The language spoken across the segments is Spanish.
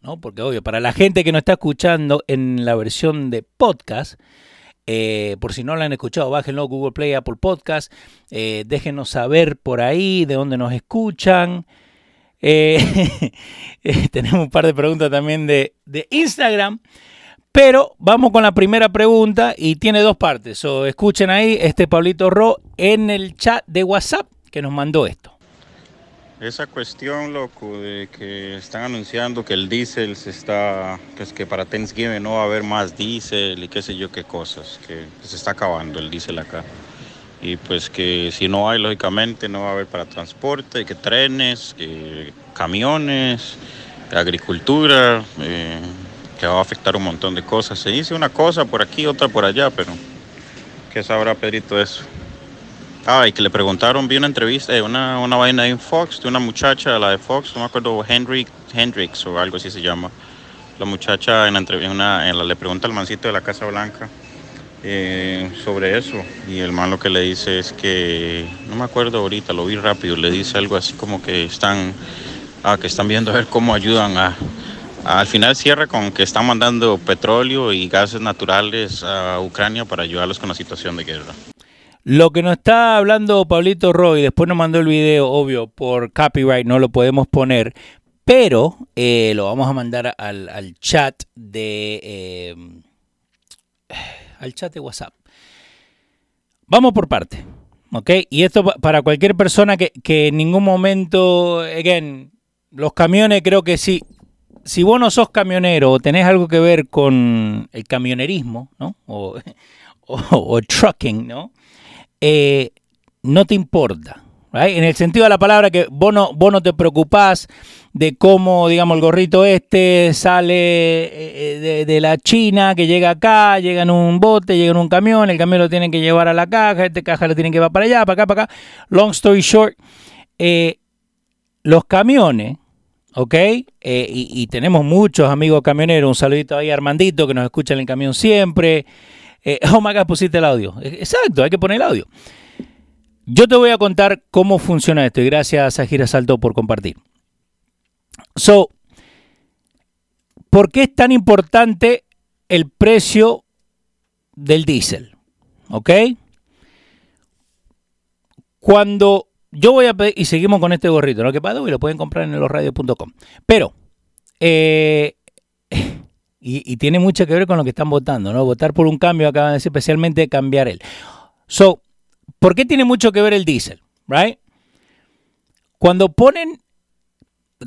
¿no? Porque obvio, para la gente que no está escuchando en la versión de podcast, eh, por si no la han escuchado, bájenlo Google Play, Apple Podcast, eh, déjenos saber por ahí de dónde nos escuchan. Eh, tenemos un par de preguntas también de, de, Instagram. Pero vamos con la primera pregunta y tiene dos partes. Escuchen ahí este Pablito Ro en el chat de WhatsApp que nos mandó esto. Esa cuestión, loco, de que están anunciando que el diésel se está, que es que para Thanksgiving no va a haber más diésel y qué sé yo qué cosas, que se está acabando el diésel acá. Y pues que si no hay, lógicamente, no va a haber para transporte, que trenes, que camiones, agricultura, eh, que va a afectar un montón de cosas. Se dice una cosa por aquí, otra por allá, pero ¿qué sabrá Pedrito eso? Ah, y que le preguntaron, vi una entrevista, eh, una, una vaina en Fox de una muchacha, la de Fox, no me acuerdo, Henry, Hendrix o algo así se llama. La muchacha en la entrevista, le pregunta al mancito de la Casa Blanca eh, sobre eso. Y el man lo que le dice es que, no me acuerdo ahorita, lo vi rápido, le dice algo así como que están, ah, que están viendo a ver cómo ayudan a, al final cierra con que están mandando petróleo y gases naturales a Ucrania para ayudarlos con la situación de guerra. Lo que nos está hablando Pablito Roy, después nos mandó el video, obvio, por copyright no lo podemos poner, pero eh, lo vamos a mandar al, chat de eh, al chat de WhatsApp. Vamos por parte, ¿ok? Y esto para cualquier persona que, que en ningún momento, again, los camiones creo que sí. Si vos no sos camionero o tenés algo que ver con el camionerismo, ¿no? O, o, o trucking, ¿no? Eh, no te importa. En el sentido de la palabra que vos no, vos no te preocupás de cómo, digamos, el gorrito este sale eh, de, la China, que llega acá, llega en un bote, llega en un camión, el camión lo tienen que llevar a la caja, este caja lo tienen que llevar para allá, para acá, para acá. Long story short, eh, los camiones, ¿ok? y, y, tenemos muchos amigos camioneros, un saludito ahí a Armandito que nos escucha en el camión siempre. Eh, oh my God, pusiste el audio. Exacto, hay que poner el audio. Yo te voy a contar cómo funciona esto y gracias a Gira Salto por compartir. So, ¿por qué es tan importante el precio del diésel? ¿Ok? Cuando yo voy a pedir, y seguimos con este gorrito, ¿no? Que pago y lo pueden comprar en losradios.com. Pero, eh, y, tiene mucho que ver con lo que están votando, ¿no? Votar por un cambio, acaban de decir, especialmente cambiar él. So, ¿por qué tiene mucho que ver el diésel? Right? Cuando ponen,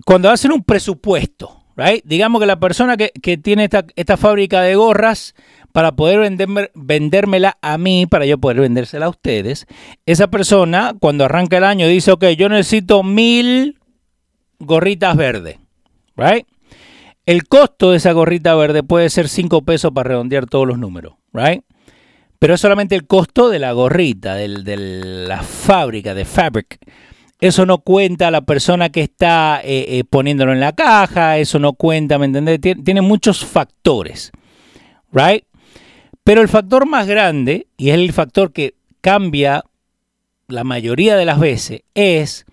cuando hacen un presupuesto, right? Digamos que la persona que, tiene esta, esta, fábrica de gorras, para poder venderme, vendérmela a mí, para yo poder vendérsela a ustedes, esa persona cuando arranca el año dice, ok, yo necesito mil gorritas verdes, right? El costo de esa gorrita verde puede ser 5 pesos para redondear todos los números, right? Pero es solamente el costo de la gorrita, de la fábrica, de fabric. Eso no cuenta la persona que está eh, eh, poniéndolo en la caja, eso no cuenta, ¿me entendés? Tiene, muchos factores, right? Pero el factor más grande, y es el factor que cambia la mayoría de las veces, es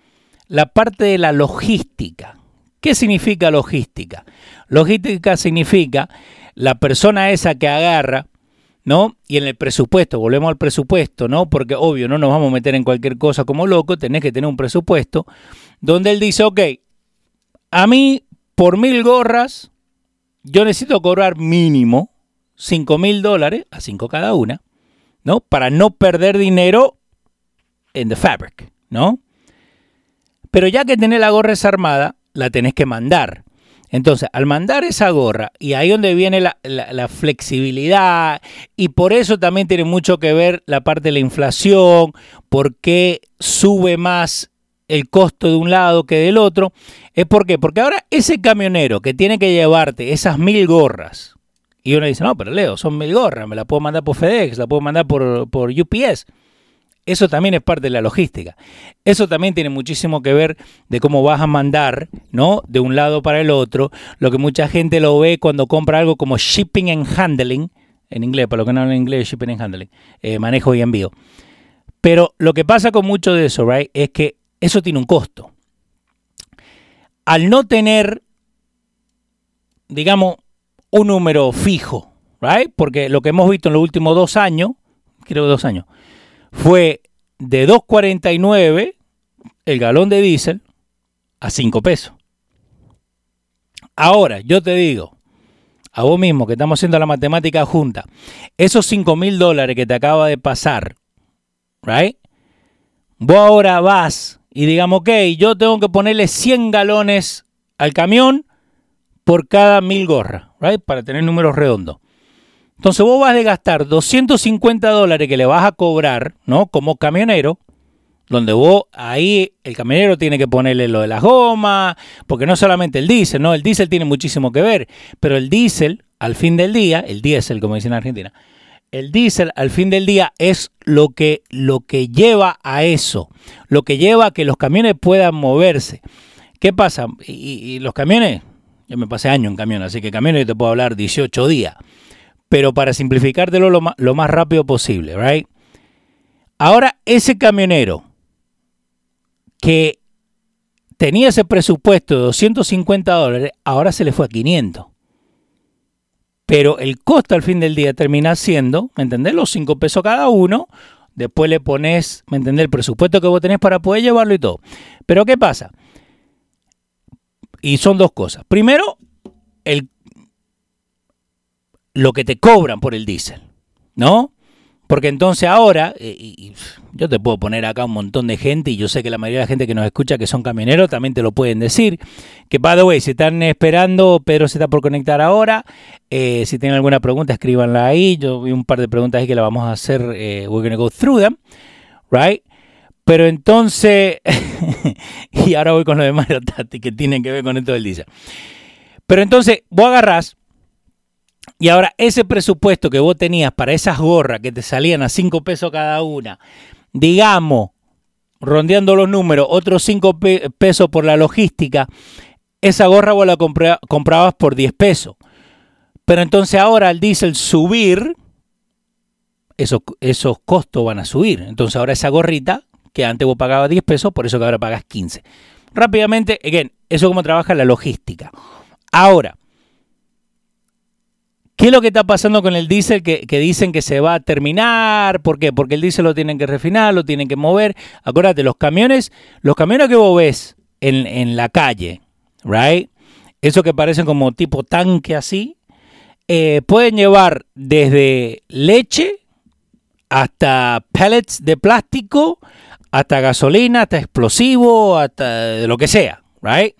la parte de la logística. ¿Qué significa logística? Logística significa la persona esa que agarra, ¿no? Y en el presupuesto, volvemos al presupuesto, ¿no? Porque obvio, no nos vamos a meter en cualquier cosa como loco, tenés que tener un presupuesto donde él dice, ok, a mí por mil gorras, yo necesito cobrar mínimo 5 mil dólares, a 5 cada una, ¿no? Para no perder dinero en the fabric, ¿no? Pero ya que tenés la gorra desarmada, la tenés que mandar. Entonces, al mandar esa gorra, y ahí donde viene la, flexibilidad, y por eso también tiene mucho que ver la parte de la inflación, por qué sube más el costo de un lado que del otro, es por qué, porque ahora ese camionero que tiene que llevarte esas mil gorras, y uno dice, no, pero Leo, son mil gorras, me la puedo mandar por FedEx, la puedo mandar por, por UPS. Eso también es parte de la logística. Eso también tiene muchísimo que ver de cómo vas a mandar, ¿no? De un lado para el otro. Lo que mucha gente lo ve cuando compra algo como shipping and handling, en inglés, para lo que no hablan inglés, shipping and handling, eh, manejo y envío. Pero lo que pasa con mucho de eso, right, es que eso tiene un costo. Al no tener digamos, un número fijo, right? Porque lo que hemos visto en los últimos dos años, creo dos años, fue de 2.49 el galón de diésel a 5 pesos. Ahora, yo te digo, a vos mismo que estamos haciendo la matemática junta, esos 5 mil dólares que te acaba de pasar, right? Vos ahora vas y digamos, ok, yo tengo que ponerle 100 galones al camión por cada mil gorras, right? Para tener números redondos. Entonces vos vas a gastar 250 dólares que le vas a cobrar, ¿no? Como camionero, donde vos ahí el camionero tiene que ponerle lo de las gomas, porque no solamente el diésel, ¿no? El diésel tiene muchísimo que ver, pero el diésel, al fin del día, el diésel, como dicen en Argentina, el diésel al fin del día es lo que, lo que lleva a eso, lo que lleva a que los camiones puedan moverse. ¿Qué pasa? Y, los camiones, yo me pasé año en camión, así que camiones yo te puedo hablar 18 días pero para simplificártelo lo lo más rápido posible, right? Ahora, ese camionero que tenía ese presupuesto de 250 dólares, ahora se le fue a 500. Pero el costo al fin del día termina siendo, ¿me entendés? Los 5 pesos cada uno. Después le pones, ¿me entendés? El presupuesto que vos tenés para poder llevarlo y todo. Pero ¿qué pasa? Y son dos cosas. Primero, el lo que te cobran por el diésel, ¿no? Porque entonces ahora, eh, yo te puedo poner acá un montón de gente, y yo sé que la mayoría de la gente que nos escucha que son camioneros también te lo pueden decir, que by the way, si están esperando, Pedro se está por conectar ahora, eh, si tienen alguna pregunta, escríbanla ahí, yo vi un par de preguntas ahí que la vamos a hacer, eh, we're gonna go through them, right? Pero entonces, y ahora voy con lo de Mario Tati, que tienen que ver con esto del diésel. Pero entonces, vos agarrás y ahora ese presupuesto que vos tenías para esas gorras que te salían a 5 pesos cada una, digamos, rondeando los números, otros 5 pesos por la logística, esa gorra vos la comprabas por 10 pesos. Pero entonces ahora al diésel subir, esos, esos costos van a subir. Entonces ahora esa gorrita, que antes vos pagabas 10 pesos, por eso que ahora pagas 15. Rápidamente, again, eso es como trabaja la logística. Ahora, ¿Qué es lo que está pasando con el diésel que, dicen que se va a terminar? ¿Por qué? Porque el diésel lo tienen que refinar, lo tienen que mover. Acuérdate, los camiones, los camiones que vos ves en, la calle, right? Eso que parecen como tipo tanque así, eh, pueden llevar desde leche hasta pellets de plástico, hasta gasolina, hasta explosivo, hasta lo que sea, right?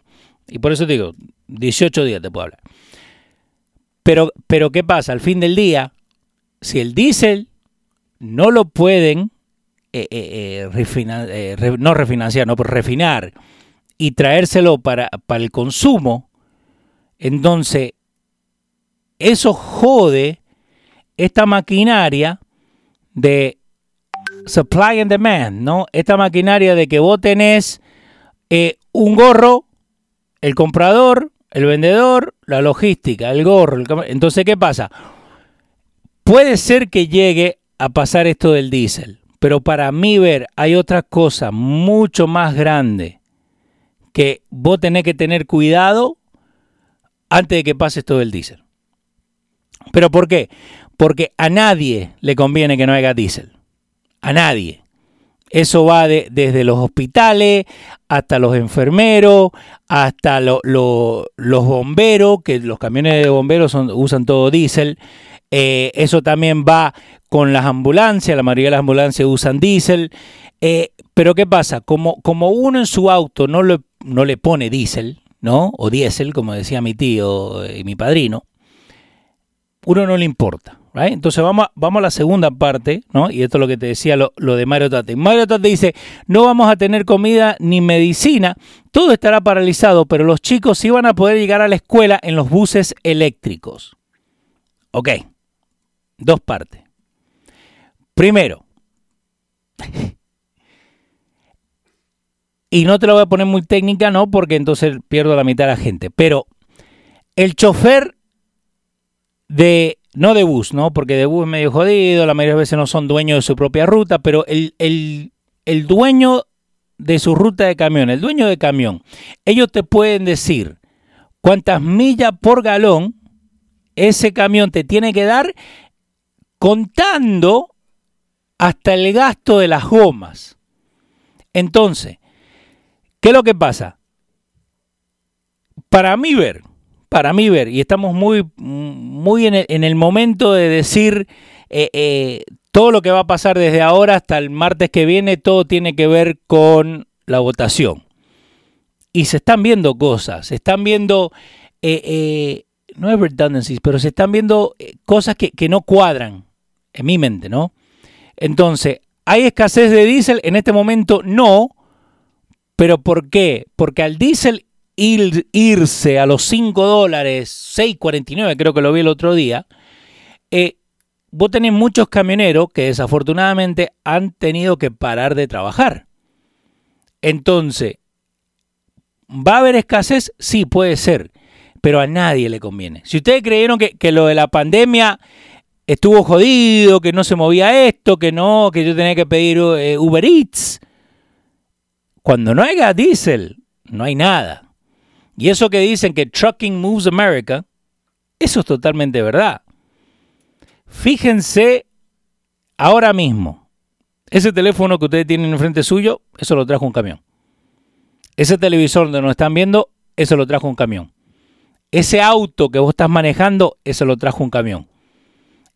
Y por eso te digo, 18 días te puedo hablar. Pero, pero ¿qué pasa? Al fin del día, si el diésel no lo pueden eh, eh, eh, no refinanciar, no, pero refinar y traérselo para, para el consumo, entonces eso jode esta maquinaria de supply and demand, ¿no? Esta maquinaria de que vos tenés un gorro, el comprador el vendedor, la logística, el gorro. Entonces, ¿qué pasa? Puede ser que llegue a pasar esto del diésel, pero para mí ver hay otra cosa mucho más grande que vos tenés que tener cuidado antes de que pase esto del diésel. ¿Pero por qué? Porque a nadie le conviene que no haya diésel. A nadie. Eso va desde los hospitales hasta los enfermeros, hasta los bomberos, que los camiones de bomberos usan todo diésel. Eh, eso también va con las ambulancias, la mayoría de las ambulancias usan diésel. Eh, pero ¿qué pasa? Como, como uno en su auto no, no le pone diésel, ¿no? O diésel, como decía mi tío y mi padrino, uno no le importa. Entonces vamos, vamos a la segunda parte, ¿no? Y esto es lo que te decía lo, de Mario Tate. Mario Tate dice, no vamos a tener comida ni medicina, todo estará paralizado, pero los chicos sí van a poder llegar a la escuela en los buses eléctricos. Ok, dos partes. Primero, y no te lo voy a poner muy técnica, ¿no? Porque entonces pierdo la mitad de la gente, pero el chofer de no de bus, ¿no? Porque de bus es medio jodido, la mayoría de veces no son dueños de su propia ruta, pero el, el dueño de su ruta de camión, el dueño de camión, ellos te pueden decir cuántas millas por galón ese camión te tiene que dar contando hasta el gasto de las gomas. Entonces, ¿qué es lo que pasa? Para mí ver, para mí ver, y estamos muy, muy en, el, momento de decir eh, eh, todo lo que va a pasar desde ahora hasta el martes que viene, todo tiene que ver con la votación. Y se están viendo cosas, se están viendo, eh, no es redundancies, pero se están viendo cosas que, que no cuadran en mi mente, ¿no? Entonces, ¿hay escasez de diésel? En este momento no. ¿Pero por qué? Porque al diésel irse a los 5 dólares, 6.49 creo que lo vi el otro día, eh, vos tenés muchos camioneros que desafortunadamente han tenido que parar de trabajar. Entonces, ¿va a haber escasez? Sí, puede ser, pero a nadie le conviene. Si ustedes creyeron que, que lo de la pandemia estuvo jodido, que no se movía esto, que no, que yo tenía que pedir eh, Uber Eats. Cuando no haya diésel, no hay nada. Y eso que dicen que Trucking Moves America, eso es totalmente verdad. Fíjense ahora mismo, ese teléfono que ustedes tienen enfrente suyo, eso lo trajo un camión. Ese televisor donde nos están viendo, eso lo trajo un camión. Ese auto que vos estás manejando, eso lo trajo un camión.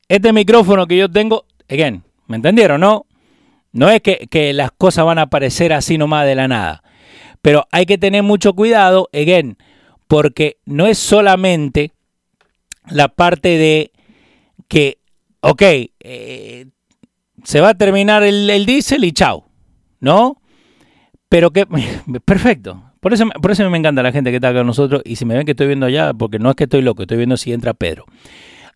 Este micrófono que yo tengo, again, ¿me entendieron, no? No es que, las cosas van a aparecer así nomás de la nada. Pero hay que tener mucho cuidado, again, porque no es solamente la parte de que, ok, eh, se va a terminar el, el diésel y chao, ¿no? Pero que, perfecto. Por eso, por eso me encanta la gente que está acá con nosotros. Y si me ven que estoy viendo allá, porque no es que estoy loco, estoy viendo si entra Pedro.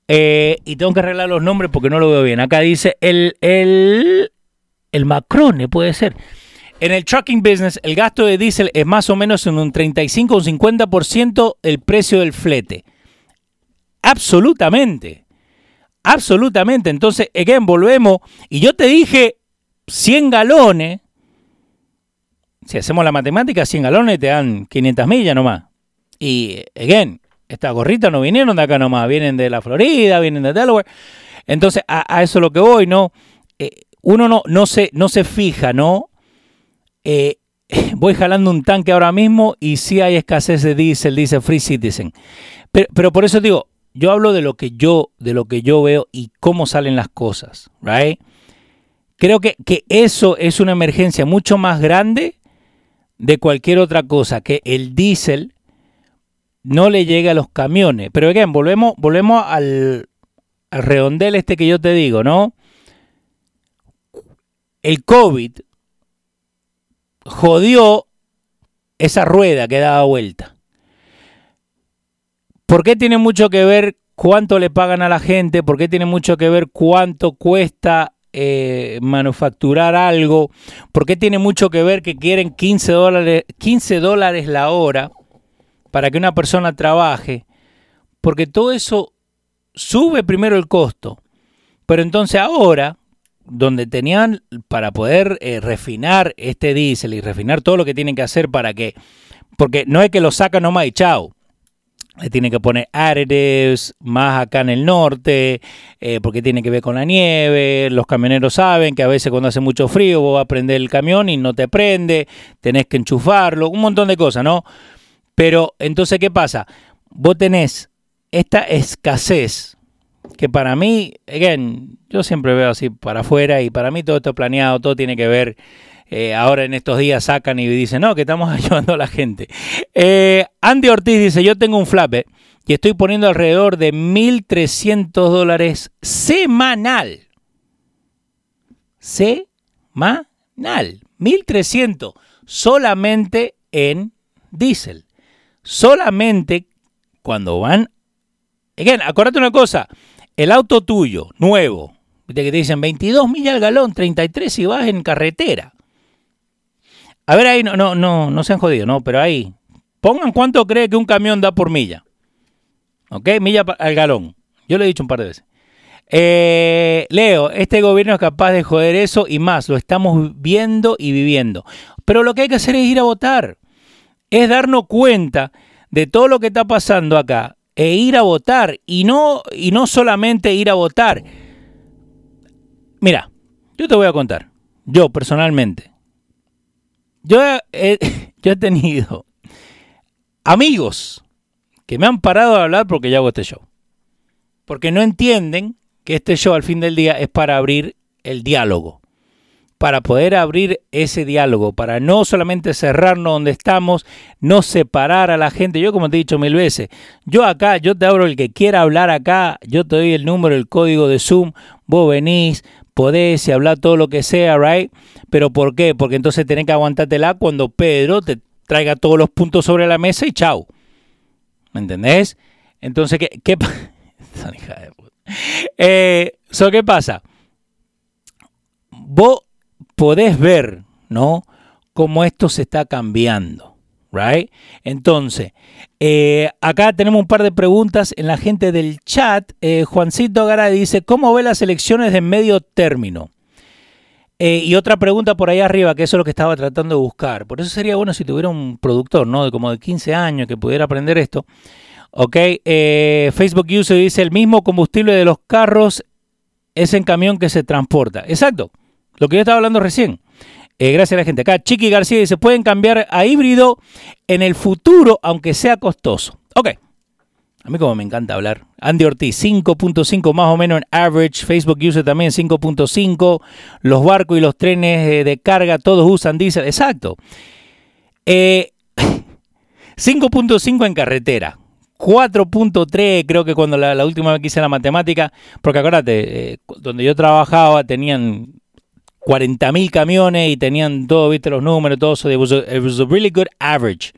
Eh, y tengo que arreglar los nombres porque no lo veo bien. Acá dice el, el, el Macrone, puede ser. En el trucking business, el gasto de diésel es más o menos en un 35 o un 50% el precio del flete. Absolutamente. Absolutamente. Entonces, again, volvemos. Y yo te dije 100 galones. Si hacemos la matemática, 100 galones te dan 500 millas nomás. Y, again, estas gorritas no vinieron de acá nomás, vienen de la Florida, vienen de Delaware. Entonces, a, eso es lo que voy, ¿no? Eh, uno no, no, se, no se fija, ¿no? Eh, voy jalando un tanque ahora mismo y sí hay escasez de diésel, dice Free Citizen. Pero, pero, por eso digo, yo hablo de lo que yo, de lo que yo veo y cómo salen las cosas, right? Creo que, que eso es una emergencia mucho más grande de cualquier otra cosa, que el diésel no le llega a los camiones. Pero again, volvemos, volvemos al, al redondel este que yo te digo, ¿no? El COVID jodió esa rueda que daba vuelta. ¿Por qué tiene mucho que ver cuánto le pagan a la gente? ¿Por qué tiene mucho que ver cuánto cuesta eh, manufacturar algo? ¿Por qué tiene mucho que ver que quieren 15 dólares, 15 dólares la hora? para que una persona trabaje, porque todo eso sube primero el costo. Pero entonces ahora, donde tenían para poder eh, refinar este diésel y refinar todo lo que tienen que hacer para que, porque no es que lo sacan nomás y chao. Le tienen que poner additives más acá en el norte, eh, porque tiene que ver con la nieve. Los camioneros saben que a veces cuando hace mucho frío vos vas a prender el camión y no te prende, tenés que enchufarlo, un montón de cosas, ¿no? Pero entonces, ¿qué pasa? Vos tenés esta escasez que para mí, again, yo siempre veo así para afuera y para mí todo esto planeado, todo tiene que ver. Eh, ahora en estos días sacan y dicen, no, que estamos ayudando a la gente. Eh, Andy Ortiz dice, yo tengo un flape y estoy poniendo alrededor de 1.300 dólares semanal. Semanal. 1.300 solamente en diésel solamente cuando van... Again, acuérdate una cosa, el auto tuyo, nuevo, que te dicen 22 millas al galón, 33 si vas en carretera. A ver ahí, no, no, no, no se han jodido, no, pero ahí, pongan cuánto cree que un camión da por milla. ¿Ok? Milla al galón. Yo lo he dicho un par de veces. Eh, Leo, este gobierno es capaz de joder eso y más, lo estamos viendo y viviendo. Pero lo que hay que hacer es ir a votar es darnos cuenta de todo lo que está pasando acá e ir a votar y no, y no solamente ir a votar. Mira, yo te voy a contar, yo personalmente, yo he, yo he tenido amigos que me han parado de hablar porque yo hago este show. Porque no entienden que este show al fin del día es para abrir el diálogo para poder abrir ese diálogo, para no solamente cerrarnos donde estamos, no separar a la gente. Yo como te he dicho mil veces, yo acá, yo te abro el que quiera hablar acá, yo te doy el número, el código de Zoom, vos venís, podés y hablar todo lo que sea, right? Pero ¿por qué? Porque entonces tenés que aguantártela cuando Pedro te traiga todos los puntos sobre la mesa y chau. ¿Me entendés? Entonces, ¿qué, qué, eh, ¿qué pasa? Vos podés ver, ¿no? Cómo esto se está cambiando, right? Entonces, eh, acá tenemos un par de preguntas en la gente del chat. Eh, Juancito Gara dice, ¿cómo ve las elecciones de medio término? Eh, y otra pregunta por ahí arriba, que eso es lo que estaba tratando de buscar. Por eso sería bueno si tuviera un productor, ¿no? De como de 15 años que pudiera aprender esto. Ok, Facebook User dice, el mismo combustible de los carros es en camión que se transporta. Exacto. Lo que yo estaba hablando recién. Eh, gracias a la gente. Acá Chiqui García dice, pueden cambiar a híbrido en el futuro, aunque sea costoso. Ok. A mí como me encanta hablar. Andy Ortiz, 5.5 más o menos en average. Facebook usa también 5.5. Los barcos y los trenes eh, de carga, todos usan diésel. Exacto. 5.5 eh, en carretera. 4.3 creo que cuando la, última vez que hice la matemática, porque acuérdate, donde yo trabajaba tenían 40.000 camiones y tenían todo, viste, los números, todo eso. It was, a, really good average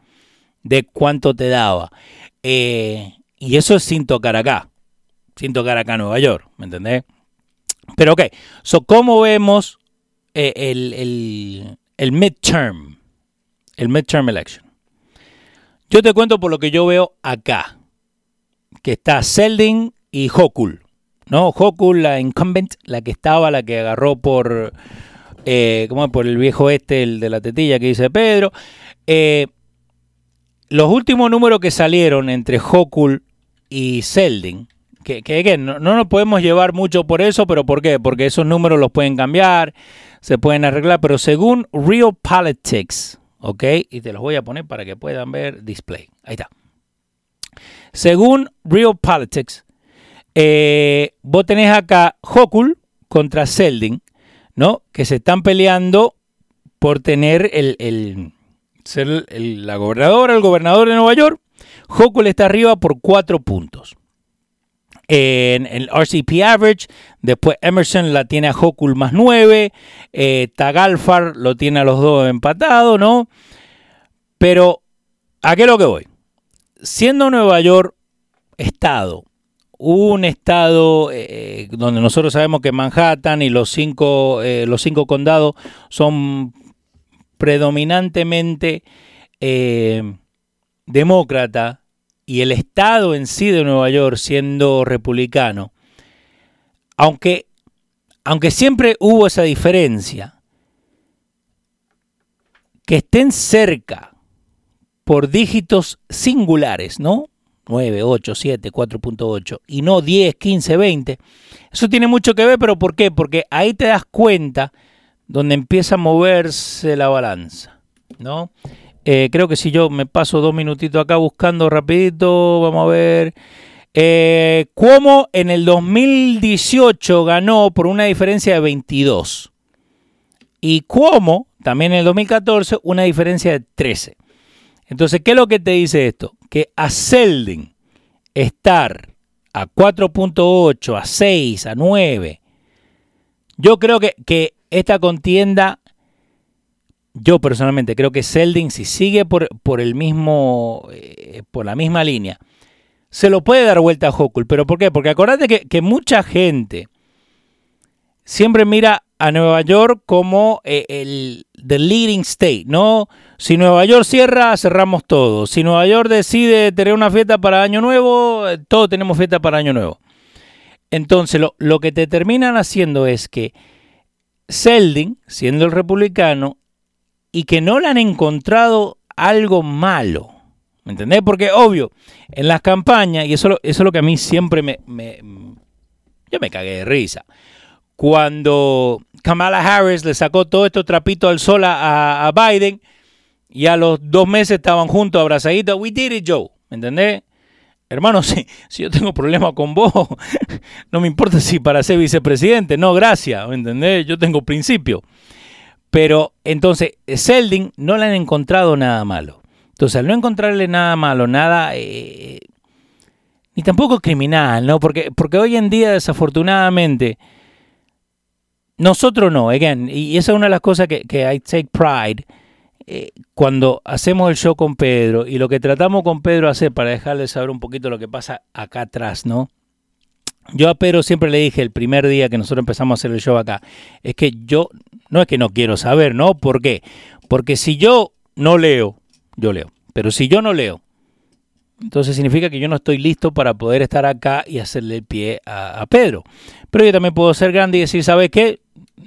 de cuánto te daba. Eh, y eso es sin tocar acá, sin tocar acá en Nueva York, ¿me entendés? Pero ok, so, ¿cómo vemos eh, el, el, el midterm? El midterm election. Yo te cuento por lo que yo veo acá, que está Seldin y Hokul. ¿No? Hoku, la incumbent, la que estaba, la que agarró por, eh, ¿cómo por el viejo este, el de la tetilla que dice Pedro. Eh, los últimos números que salieron entre Hokul y Seldin, que, que no, no, nos podemos llevar mucho por eso, pero ¿por qué? Porque esos números los pueden cambiar, se pueden arreglar, pero según Real Politics, ¿ok? Y te los voy a poner para que puedan ver display. Ahí está. Según Real Politics, eh, vos tenés acá Hokul contra Seldin, ¿no? Que se están peleando por tener el, ser la gobernadora, el gobernador de Nueva York. Hokul está arriba por cuatro puntos. En el RCP Average, después Emerson la tiene a Hokul más nueve, eh, Tagalfar lo tiene a los dos empatados, ¿no? Pero, ¿a qué es lo que voy? Siendo Nueva York Estado un estado eh, donde nosotros sabemos que Manhattan y los cinco, eh, los cinco condados son predominantemente eh, demócrata y el estado en sí de Nueva York siendo republicano, aunque, aunque siempre hubo esa diferencia, que estén cerca por dígitos singulares, ¿no? 9, 8, 7, 4.8 y no 10, 15, 20. Eso tiene mucho que ver, pero ¿por qué? Porque ahí te das cuenta donde empieza a moverse la balanza, ¿no? Eh, creo que si yo me paso dos minutitos acá buscando rapidito, vamos a ver. Eh, en el 2018 ganó por una diferencia de 22. Y Cuomo también en el 2014 una diferencia de 13. Entonces, ¿qué es lo que te dice esto? Que a Seldin estar a 4.8, a 6, a 9, yo creo que, que, esta contienda, yo personalmente creo que Seldin, si sigue por, por el mismo, eh, por la misma línea, se lo puede dar vuelta a Hokul. ¿Pero por qué? Porque acordate que, que mucha gente siempre mira a Nueva York como eh, el the leading state, ¿no? Si Nueva York cierra, cerramos todo. Si Nueva York decide tener una fiesta para Año Nuevo, eh, todos tenemos fiesta para Año Nuevo. Entonces, lo, lo que te terminan haciendo es que Seldin, siendo el republicano, y que no le han encontrado algo malo, ¿Me entendés? Porque obvio, en las campañas, y eso, eso es lo que a mí siempre me, me... Yo me cagué de risa. Cuando Kamala Harris le sacó todo esto trapito al sol a, Biden y a los dos meses estaban juntos abrazaditos. We did it, Joe. ¿Me entendés? Hermano, si, si yo tengo problemas con vos, no me importa si para ser vicepresidente. No, gracias. ¿Me entendés? Yo tengo principio. Pero entonces, Seldin no le han encontrado nada malo. Entonces, al no encontrarle nada malo, nada, eh, ni tampoco criminal, ¿no? Porque, porque hoy en día, desafortunadamente, nosotros no, again, y esa es una de las cosas que, que I take pride, eh, cuando hacemos el show con Pedro y lo que tratamos con Pedro hacer para dejarle saber un poquito lo que pasa acá atrás, ¿no? Yo a Pedro siempre le dije el primer día que nosotros empezamos a hacer el show acá, es que yo, no es que no quiero saber, ¿no? ¿Por qué? Porque si yo no leo, yo leo, pero si yo no leo, entonces significa que yo no estoy listo para poder estar acá y hacerle el pie a, a Pedro. Pero yo también puedo ser grande y decir, ¿sabes qué?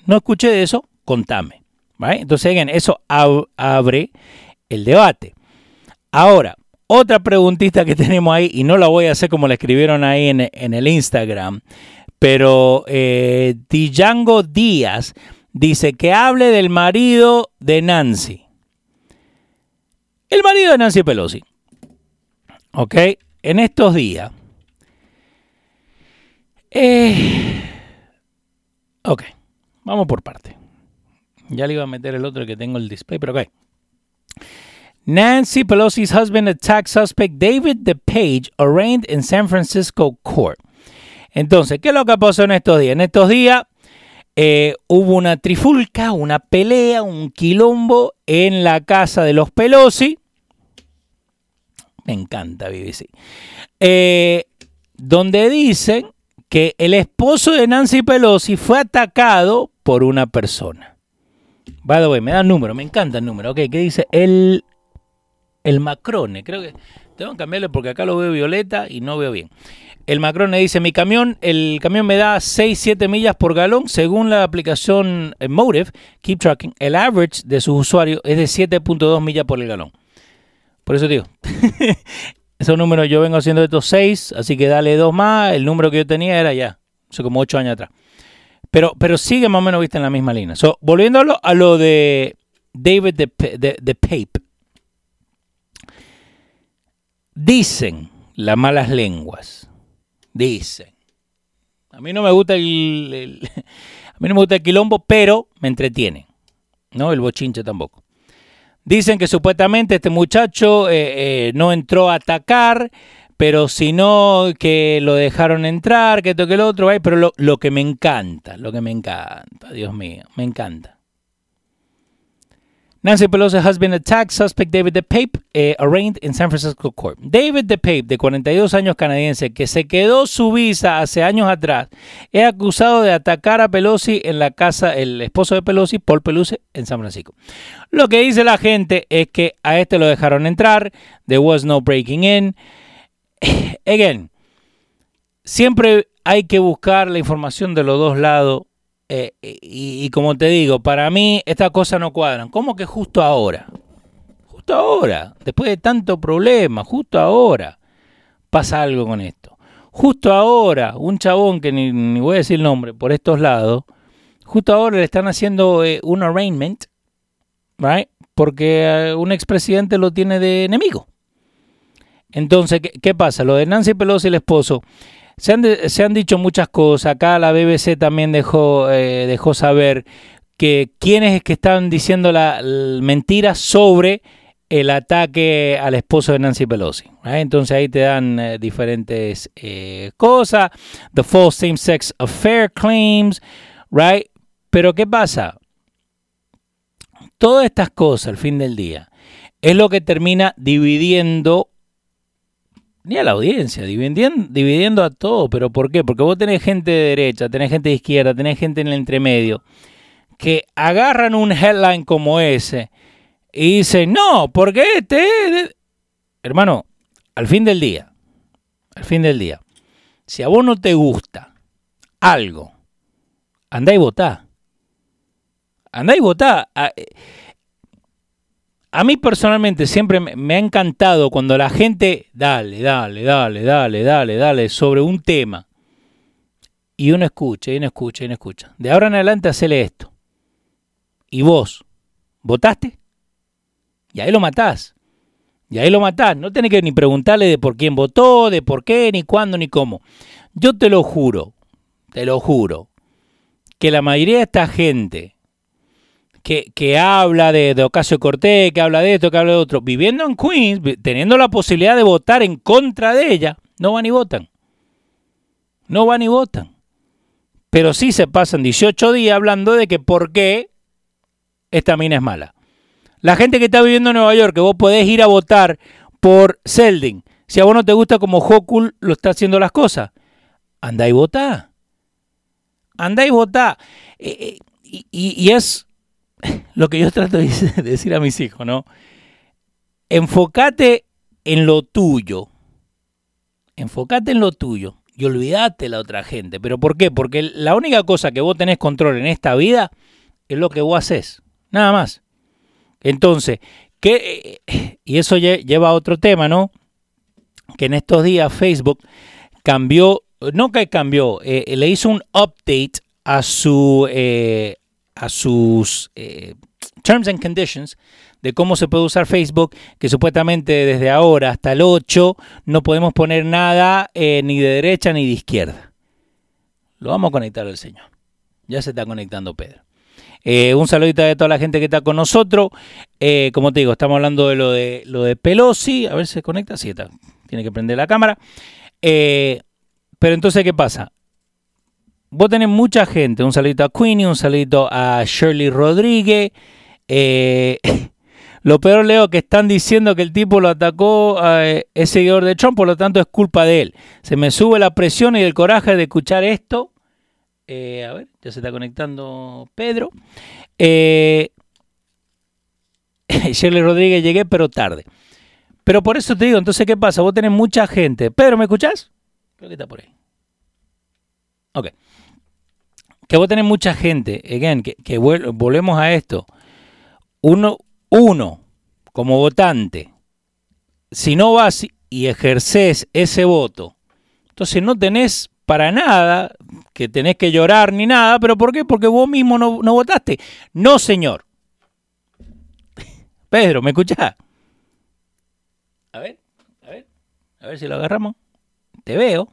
No escuché de eso, contame. Entonces, eso abre el debate. Ahora, otra preguntita que tenemos ahí, y no la voy a hacer como la escribieron ahí en, el Instagram, pero eh, Díaz dice que hable del marido de Nancy. El marido de Nancy Pelosi. ¿Ok? En estos días. Eh, ok, vamos por parte. Ya le iba a meter el otro que tengo el display, pero ok. Nancy Pelosi's husband attack suspect David DePage arraigned in San Francisco court. Entonces, ¿qué es lo que pasó en estos días? En estos días eh, hubo una trifulca, una pelea, un quilombo en la casa de los Pelosi. Me encanta BBC. Eh, donde dicen que el esposo de Nancy Pelosi fue atacado por una persona. By the me da el número, me encanta el número. Ok, ¿qué dice? El, el Macrone, creo que tengo que cambiarle porque acá lo veo violeta y no veo bien. El Macrone dice, mi camión, el camión me da 6-7 millas por galón según la aplicación eh, Motive, Keep Tracking. El average de sus usuarios es de 7.2 millas por el galón. Por eso digo, esos números yo vengo haciendo estos 6, así que dale dos más. El número que yo tenía era ya, hace como 8 años atrás. Pero, pero sigue más o menos vista en la misma línea. So, volviéndolo a lo de David de, de, Pape. Dicen las malas lenguas. Dicen. A mí no me gusta el, a mí no me gusta el quilombo, pero me entretiene. No, el bochinche tampoco. Dicen que supuestamente este muchacho eh, eh, no entró a atacar, pero si no, que lo dejaron entrar, que esto, que el otro, pero lo, lo, que me encanta, lo que me encanta, Dios mío, me encanta. Nancy Pelosi has been attacked, suspect David DePape, eh, arraigned in San Francisco Court. David DePape, de 42 años canadiense, que se quedó su visa hace años atrás, es acusado de atacar a Pelosi en la casa, el esposo de Pelosi, Paul Pelosi, en San Francisco. Lo que dice la gente es que a este lo dejaron entrar, there was no breaking in. again, siempre hay que buscar la información de los dos lados. Eh, y, como te digo, para mí estas cosas no cuadran. ¿Cómo que justo ahora? Justo ahora, después de tanto problema, justo ahora pasa algo con esto. Justo ahora, un chabón que ni, voy a decir el nombre por estos lados, justo ahora le están haciendo eh, un arraignment, right? Porque eh, un expresidente lo tiene de enemigo. Entonces, ¿qué, pasa? Lo de Nancy Pelosi y el esposo. Se han, dicho muchas cosas. Acá la BBC también dejó, eh, dejó saber que quienes que están diciendo la, mentira sobre el ataque al esposo de Nancy Pelosi. Entonces ahí te dan eh, diferentes eh, cosas. The false same-sex affair claims, right? Pero ¿qué pasa? Todas estas cosas al fin del día es lo que termina dividiendo ni a la audiencia, dividiendo, a todo. ¿Pero por qué? Porque vos tenés gente de derecha, tenés gente de izquierda, tenés gente en el entremedio, que agarran un headline como ese y dicen, no, porque este... Hermano, al fin del día, al fin del día, si a vos no te gusta algo, andá y votá. Andá y votá. A mí personalmente siempre me, ha encantado cuando la gente, dale, dale, dale, dale, dale, dale, sobre un tema. Y uno escucha, y uno escucha, y uno escucha. De ahora en adelante, hacele esto. ¿Y vos? ¿Votaste? Y ahí lo matás. Y ahí lo matás. No tenés que ni preguntarle de por quién votó, de por qué, ni cuándo, ni cómo. Yo te lo juro, te lo juro, que la mayoría de esta gente que, que habla de, de, Ocasio Cortés, que habla de esto, que habla de otro, viviendo en Queens, teniendo la posibilidad de votar en contra de ella, no van y votan. No van y votan. Pero sí se pasan 18 días hablando de que por qué esta mina es mala. La gente que está viviendo en Nueva York, que vos podés ir a votar por Seldin, si a vos no te gusta como Hokul lo está haciendo las cosas, anda y votá. Anda y votá. Eh, eh, y, es lo que yo trato de decir a mis hijos, ¿no? Enfócate en lo tuyo. Enfócate en lo tuyo y olvídate la otra gente. ¿Pero por qué? Porque la única cosa que vos tenés control en esta vida es lo que vos haces. Nada más. Entonces, ¿qué? y eso lleva a otro tema, ¿no? Que en estos días Facebook cambió, no que cambió, eh, le hizo un update a su eh, a sus eh, terms and conditions de cómo se puede usar Facebook, que supuestamente desde ahora hasta el 8 no podemos poner nada ni de derecha ni de izquierda. Lo vamos a conectar al Señor. Ya se está conectando Pedro. Eh, un saludito a toda la gente que está con nosotros. Eh, como te digo, estamos hablando de lo de lo de Pelosi. A ver si se conecta. Sí, está. Tiene que prender la cámara. Eh, pero entonces, ¿qué pasa? Vos tenés mucha gente. Un saludito a Queenie, un saludito a Shirley Rodríguez. lo peor, Leo, que están diciendo que el tipo lo atacó, es seguidor de Trump, por lo tanto es culpa de él. Se me sube la presión y el coraje de escuchar esto. Eh, a ver, ya se está conectando Pedro. Eh, Shirley Rodríguez llegué, pero tarde. Pero por eso te digo, entonces, ¿qué pasa? Vos tenés mucha gente. Pedro, ¿me escuchás? Creo que está por ahí. Ok. Que vos tenés mucha gente, again, que, volvemos a esto. Uno, uno, como votante, si no vas y ejerces ese voto, entonces no tenés para nada, que tenés que llorar ni nada, pero ¿por qué? Porque vos mismo no, votaste. No, señor. Pedro, ¿me escuchás? A ver, a ver, a ver si lo agarramos. Te veo.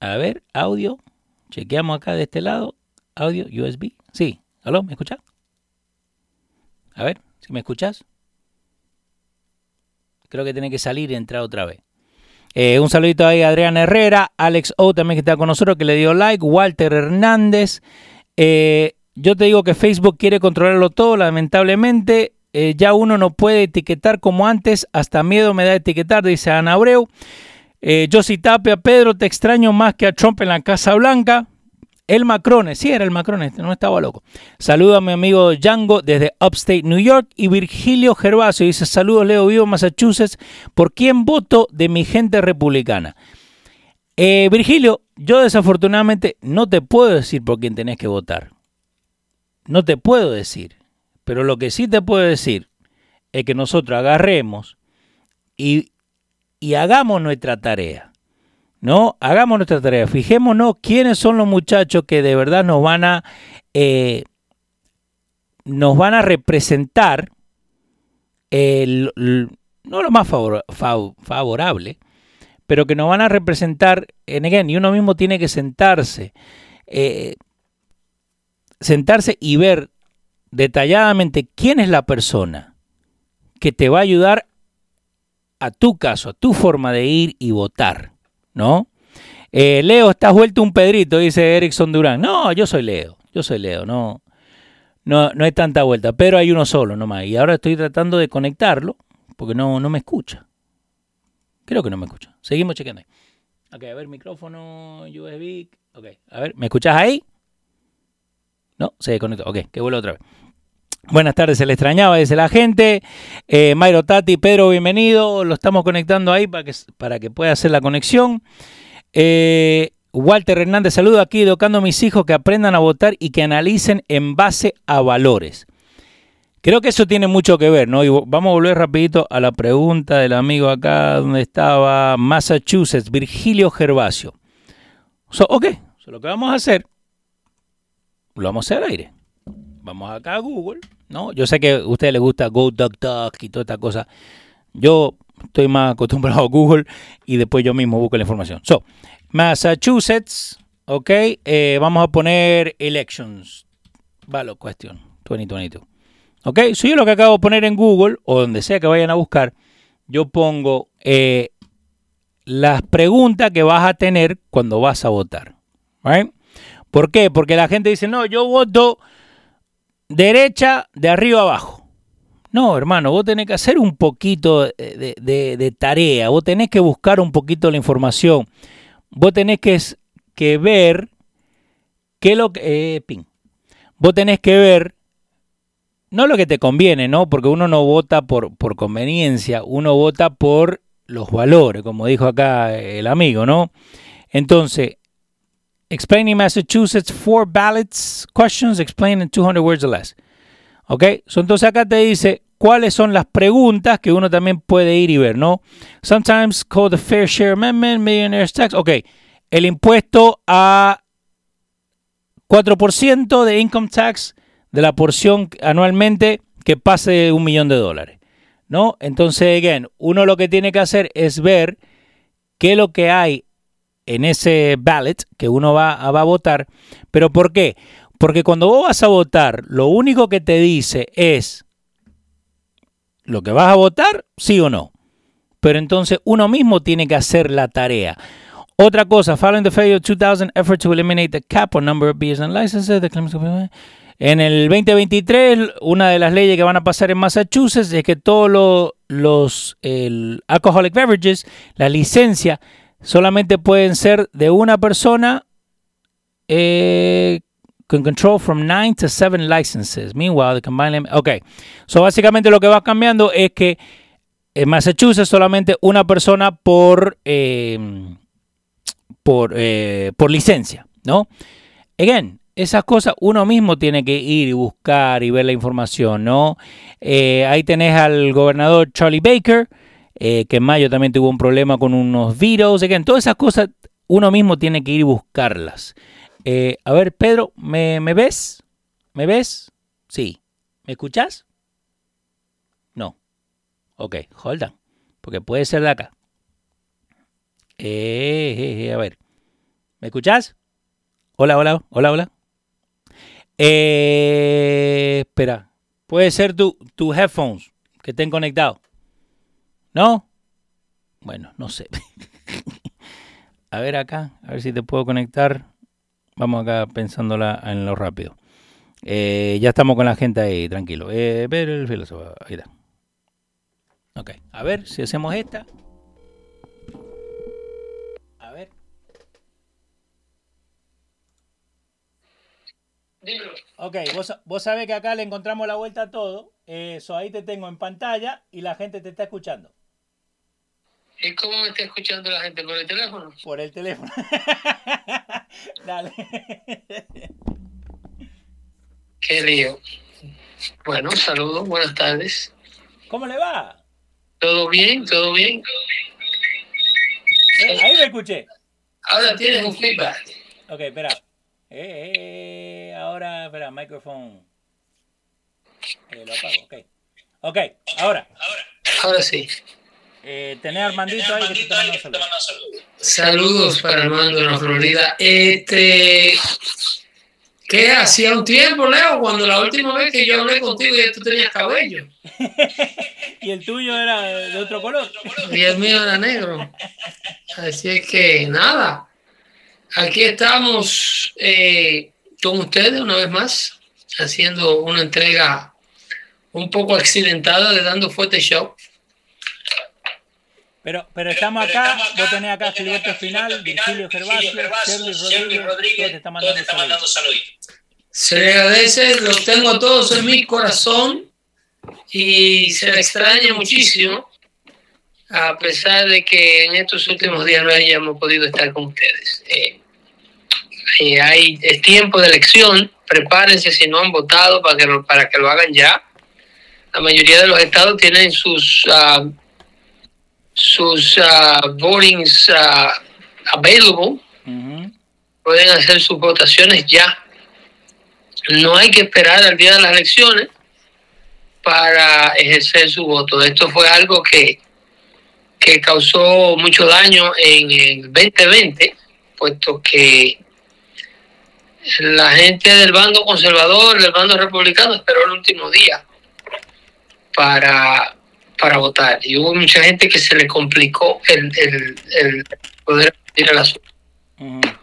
A ver, audio. Chequeamos acá de este lado. Audio, USB. Sí. ¿Aló? ¿Me escuchás? A ver, si me escuchás. Creo que tiene que salir y entrar otra vez. Eh, un saludito ahí a Adrián Herrera, Alex O también que está con nosotros, que le dio like, Walter Hernández. Eh, yo te digo que Facebook quiere controlarlo todo, lamentablemente. Eh, ya uno no puede etiquetar como antes, hasta miedo me da etiquetar, dice Ana Abreu. Eh, Josi Tapia, Pedro, te extraño más que a Trump en la Casa Blanca. El Macrone, sí era el Macrone, no estaba loco. Saludo a mi amigo Django desde Upstate New York y Virgilio Gervasio dice, saludos Leo, vivo Massachusetts, ¿por quién voto de mi gente republicana? Eh, Virgilio, yo desafortunadamente no te puedo decir por quién tenés que votar. No te puedo decir. Pero lo que sí te puedo decir es que nosotros agarremos y, y hagamos nuestra tarea. ¿no? Hagamos nuestra tarea, fijémonos quiénes son los muchachos que de verdad nos van a, eh, nos van a representar no lo más favorable, pero que nos van a representar en again, y uno mismo tiene que sentarse, eh, sentarse y ver detalladamente quién es la persona que te va a ayudar a tu caso, a tu forma de ir y votar. ¿no? Eh, Leo, estás vuelto un Pedrito, dice Erickson Durán. No, yo soy Leo, yo soy Leo, no, no, no hay tanta vuelta, pero hay uno solo nomás. Y ahora estoy tratando de conectarlo porque no, no me escucha. Creo que no me escucha. Seguimos chequeando ahí. Ok, a ver, micrófono, USB. Ok, a ver, ¿me escuchas ahí? No, se desconectó. Ok, que vuelva otra vez. Buenas tardes, se le extrañaba, dice la gente. Eh, Mayro Tati, Pedro, bienvenido. Lo estamos conectando ahí para que, para que pueda hacer la conexión. Eh, Walter Hernández, saludo aquí, educando a mis hijos que aprendan a votar y que analicen en base a valores. Creo que eso tiene mucho que ver, ¿no? Y vamos a volver rapidito a la pregunta del amigo acá donde estaba Massachusetts, Virgilio Gervasio. So, ok, so, lo que vamos a hacer, lo vamos a hacer al aire. Vamos acá a Google, ¿no? Yo sé que a ustedes les gusta GoDuckDuck y toda esta cosa. Yo estoy más acostumbrado a Google y después yo mismo busco la información. So, Massachusetts, ok, eh, vamos a poner elections, valid question, 2022. Ok, si yo lo que acabo de poner en Google o donde sea que vayan a buscar, yo pongo eh, las preguntas que vas a tener cuando vas a votar. ¿Por qué? Porque la gente dice, no, yo voto derecha de arriba abajo. No, hermano, vos tenés que hacer un poquito de, tarea, vos tenés que buscar un poquito la información, vos tenés que, que ver qué lo que... Eh, Vos tenés que ver no lo que te conviene, ¿no? Porque uno no vota por, por conveniencia, uno vota por los valores, como dijo acá el amigo, ¿no? Entonces, explaining Massachusetts four ballots questions explained in 200 words or less. ¿Ok? entonces acá te dice cuáles son las preguntas que uno también puede ir y ver, ¿no? Sometimes called the Fair Share Amendment, Millionaire's Tax. Ok, el impuesto a 4% de income tax de la porción anualmente que pase un millón de dólares. ¿no? Entonces, again, uno lo que tiene que hacer es ver qué es lo que hay en ese ballot que uno va, a, votar. ¿Pero por qué? Porque cuando vos vas a votar, lo único que te dice es lo que vas a votar, sí o no. Pero entonces uno mismo tiene que hacer la tarea. Otra cosa, following the failure of 2000 effort to eliminate the cap on number of beers and licenses, en el 2023, una de las leyes que van a pasar en Massachusetts es que todos los, alcoholic beverages, la licencia, solamente pueden ser de una persona eh, con control from 9 to 7 licenses. Meanwhile, the combined Ok. So, básicamente lo que va cambiando es que en Massachusetts solamente una persona por, eh, por, eh, por licencia, ¿no? Again, esas cosas uno mismo tiene que ir y buscar y ver la información, ¿no? Eh, ahí tenés al gobernador Charlie Baker, eh, que en mayo también tuvo un problema con unos virus. En todas esas cosas uno mismo tiene que ir buscarlas. Eh, a ver, Pedro, ¿me, ves? ¿Me ves? Sí. ¿Me escuchas? No. Ok, hold on. Porque puede ser de acá. a ver. ¿Me escuchas? Hola, hola, hola, hola. Eh, espera, puede ser tus tu headphones que estén conectados. ¿No? Bueno, no sé. a ver acá, a ver si te puedo conectar. Vamos acá pensándola en lo rápido. Eh, ya estamos con la gente ahí, tranquilo. Eh, ver el filósofo, ahí está. Ok, a ver si hacemos esta. Ok, vos, vos sabés que acá le encontramos la vuelta a todo. Eso, ahí te tengo en pantalla y la gente te está escuchando. ¿Y cómo me está escuchando la gente? ¿Por el teléfono? Por el teléfono. Dale. Qué lío. Bueno, saludos, buenas tardes. ¿Cómo le va? ¿Todo bien? ¿Todo bien? Eh, ahí me escuché. Ahora tienes un feedback. Ok, espera. Eh, eh, ahora, espera, micrófono. Eh, lo apago, ok. Ok, ahora. Ahora sí. Eh, tener Armandito ahí que te manda saludos. Saludos para Armando en la Florida. Este. ¿Qué hacía un tiempo, Leo? Cuando la última vez que yo hablé contigo ya tú tenías cabello. y el tuyo era de otro color. Y el mío era negro. Así es que nada. Aquí estamos eh, con ustedes una vez más, haciendo una entrega un poco accidentada de Dando Fuerte Show. Pero, pero estamos acá, vos tenés acá Gilberto Final, Virgilio Gervasio, Shirley Rodríguez, te está mandando saludos. Se le agradece, los tengo a todos en mi corazón y se le extraña muchísimo, a pesar de que en estos últimos días no hayamos podido estar con ustedes. Eh, eh, hay, es tiempo de elección, prepárense si no han votado para que, lo, para que lo hagan ya. La mayoría de los estados tienen sus uh, sus uh, votings uh, available. Uh -huh. Pueden hacer sus votaciones ya. No hay que esperar al día de las elecciones para ejercer su voto. Esto fue algo que, que causó mucho daño en el 2020, puesto que la gente del bando conservador, del bando republicano, esperó el último día para, para votar. Y hubo mucha gente que se le complicó el, el, el poder ir a la uh -huh.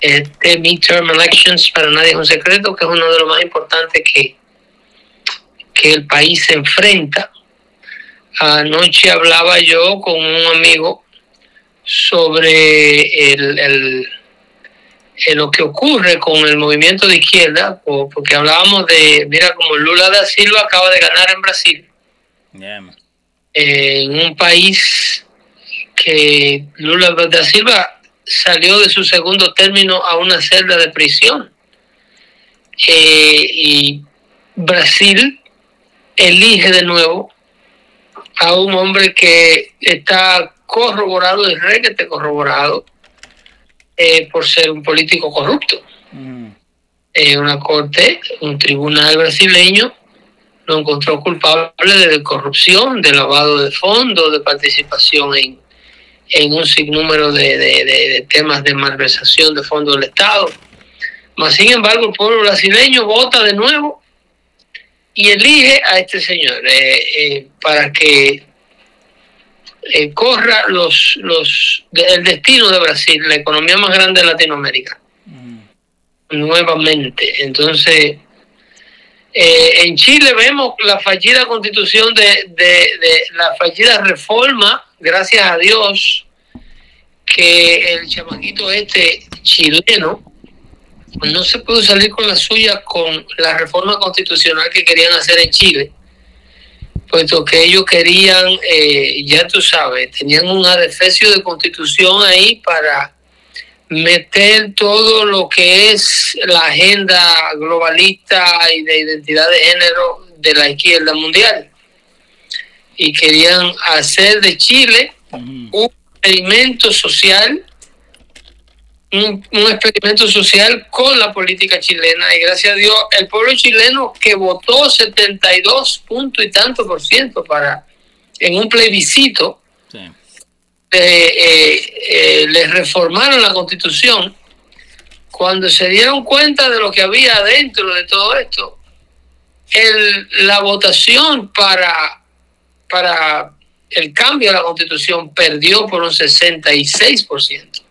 Este midterm elections para nadie es un secreto, que es uno de los más importantes que, que el país se enfrenta. Anoche hablaba yo con un amigo sobre el, el, el, lo que ocurre con el movimiento de izquierda, porque hablábamos de, mira, como Lula da Silva acaba de ganar en Brasil, yeah. en un país que Lula da Silva salió de su segundo término a una celda de prisión. Eh, y Brasil elige de nuevo a un hombre que está corroborado, es requete corroborado, eh, por ser un político corrupto. Mm. Eh, una corte, un tribunal brasileño, lo encontró culpable de corrupción, de lavado de fondos, de participación en, en un sinnúmero de, de, de, de temas de malversación de fondos del Estado. Mas, sin embargo, el pueblo brasileño vota de nuevo y elige a este señor eh, eh, para que eh, corra los, los el destino de Brasil, la economía más grande de Latinoamérica, Mm. nuevamente. Entonces, eh, en Chile vemos la fallida constitución de, de, la fallida reforma, gracias a Dios, que el chamaquito este chileno no se pudo salir con la suya con la reforma constitucional que querían hacer en Chile, puesto que ellos querían, eh, ya tú sabes, tenían un adefesio de constitución ahí para meter todo lo que es la agenda globalista y de identidad de género de la izquierda mundial. Y querían hacer de Chile un experimento social, un, un, experimento social con la política chilena. Y gracias a Dios, el pueblo chileno que votó 72 puntos y tanto por ciento para en un plebiscito. Sí eh, eh, eh, les reformaron la constitución, cuando se dieron cuenta de lo que había dentro de todo esto, el, la votación para, para el cambio de la constitución perdió por un 66%.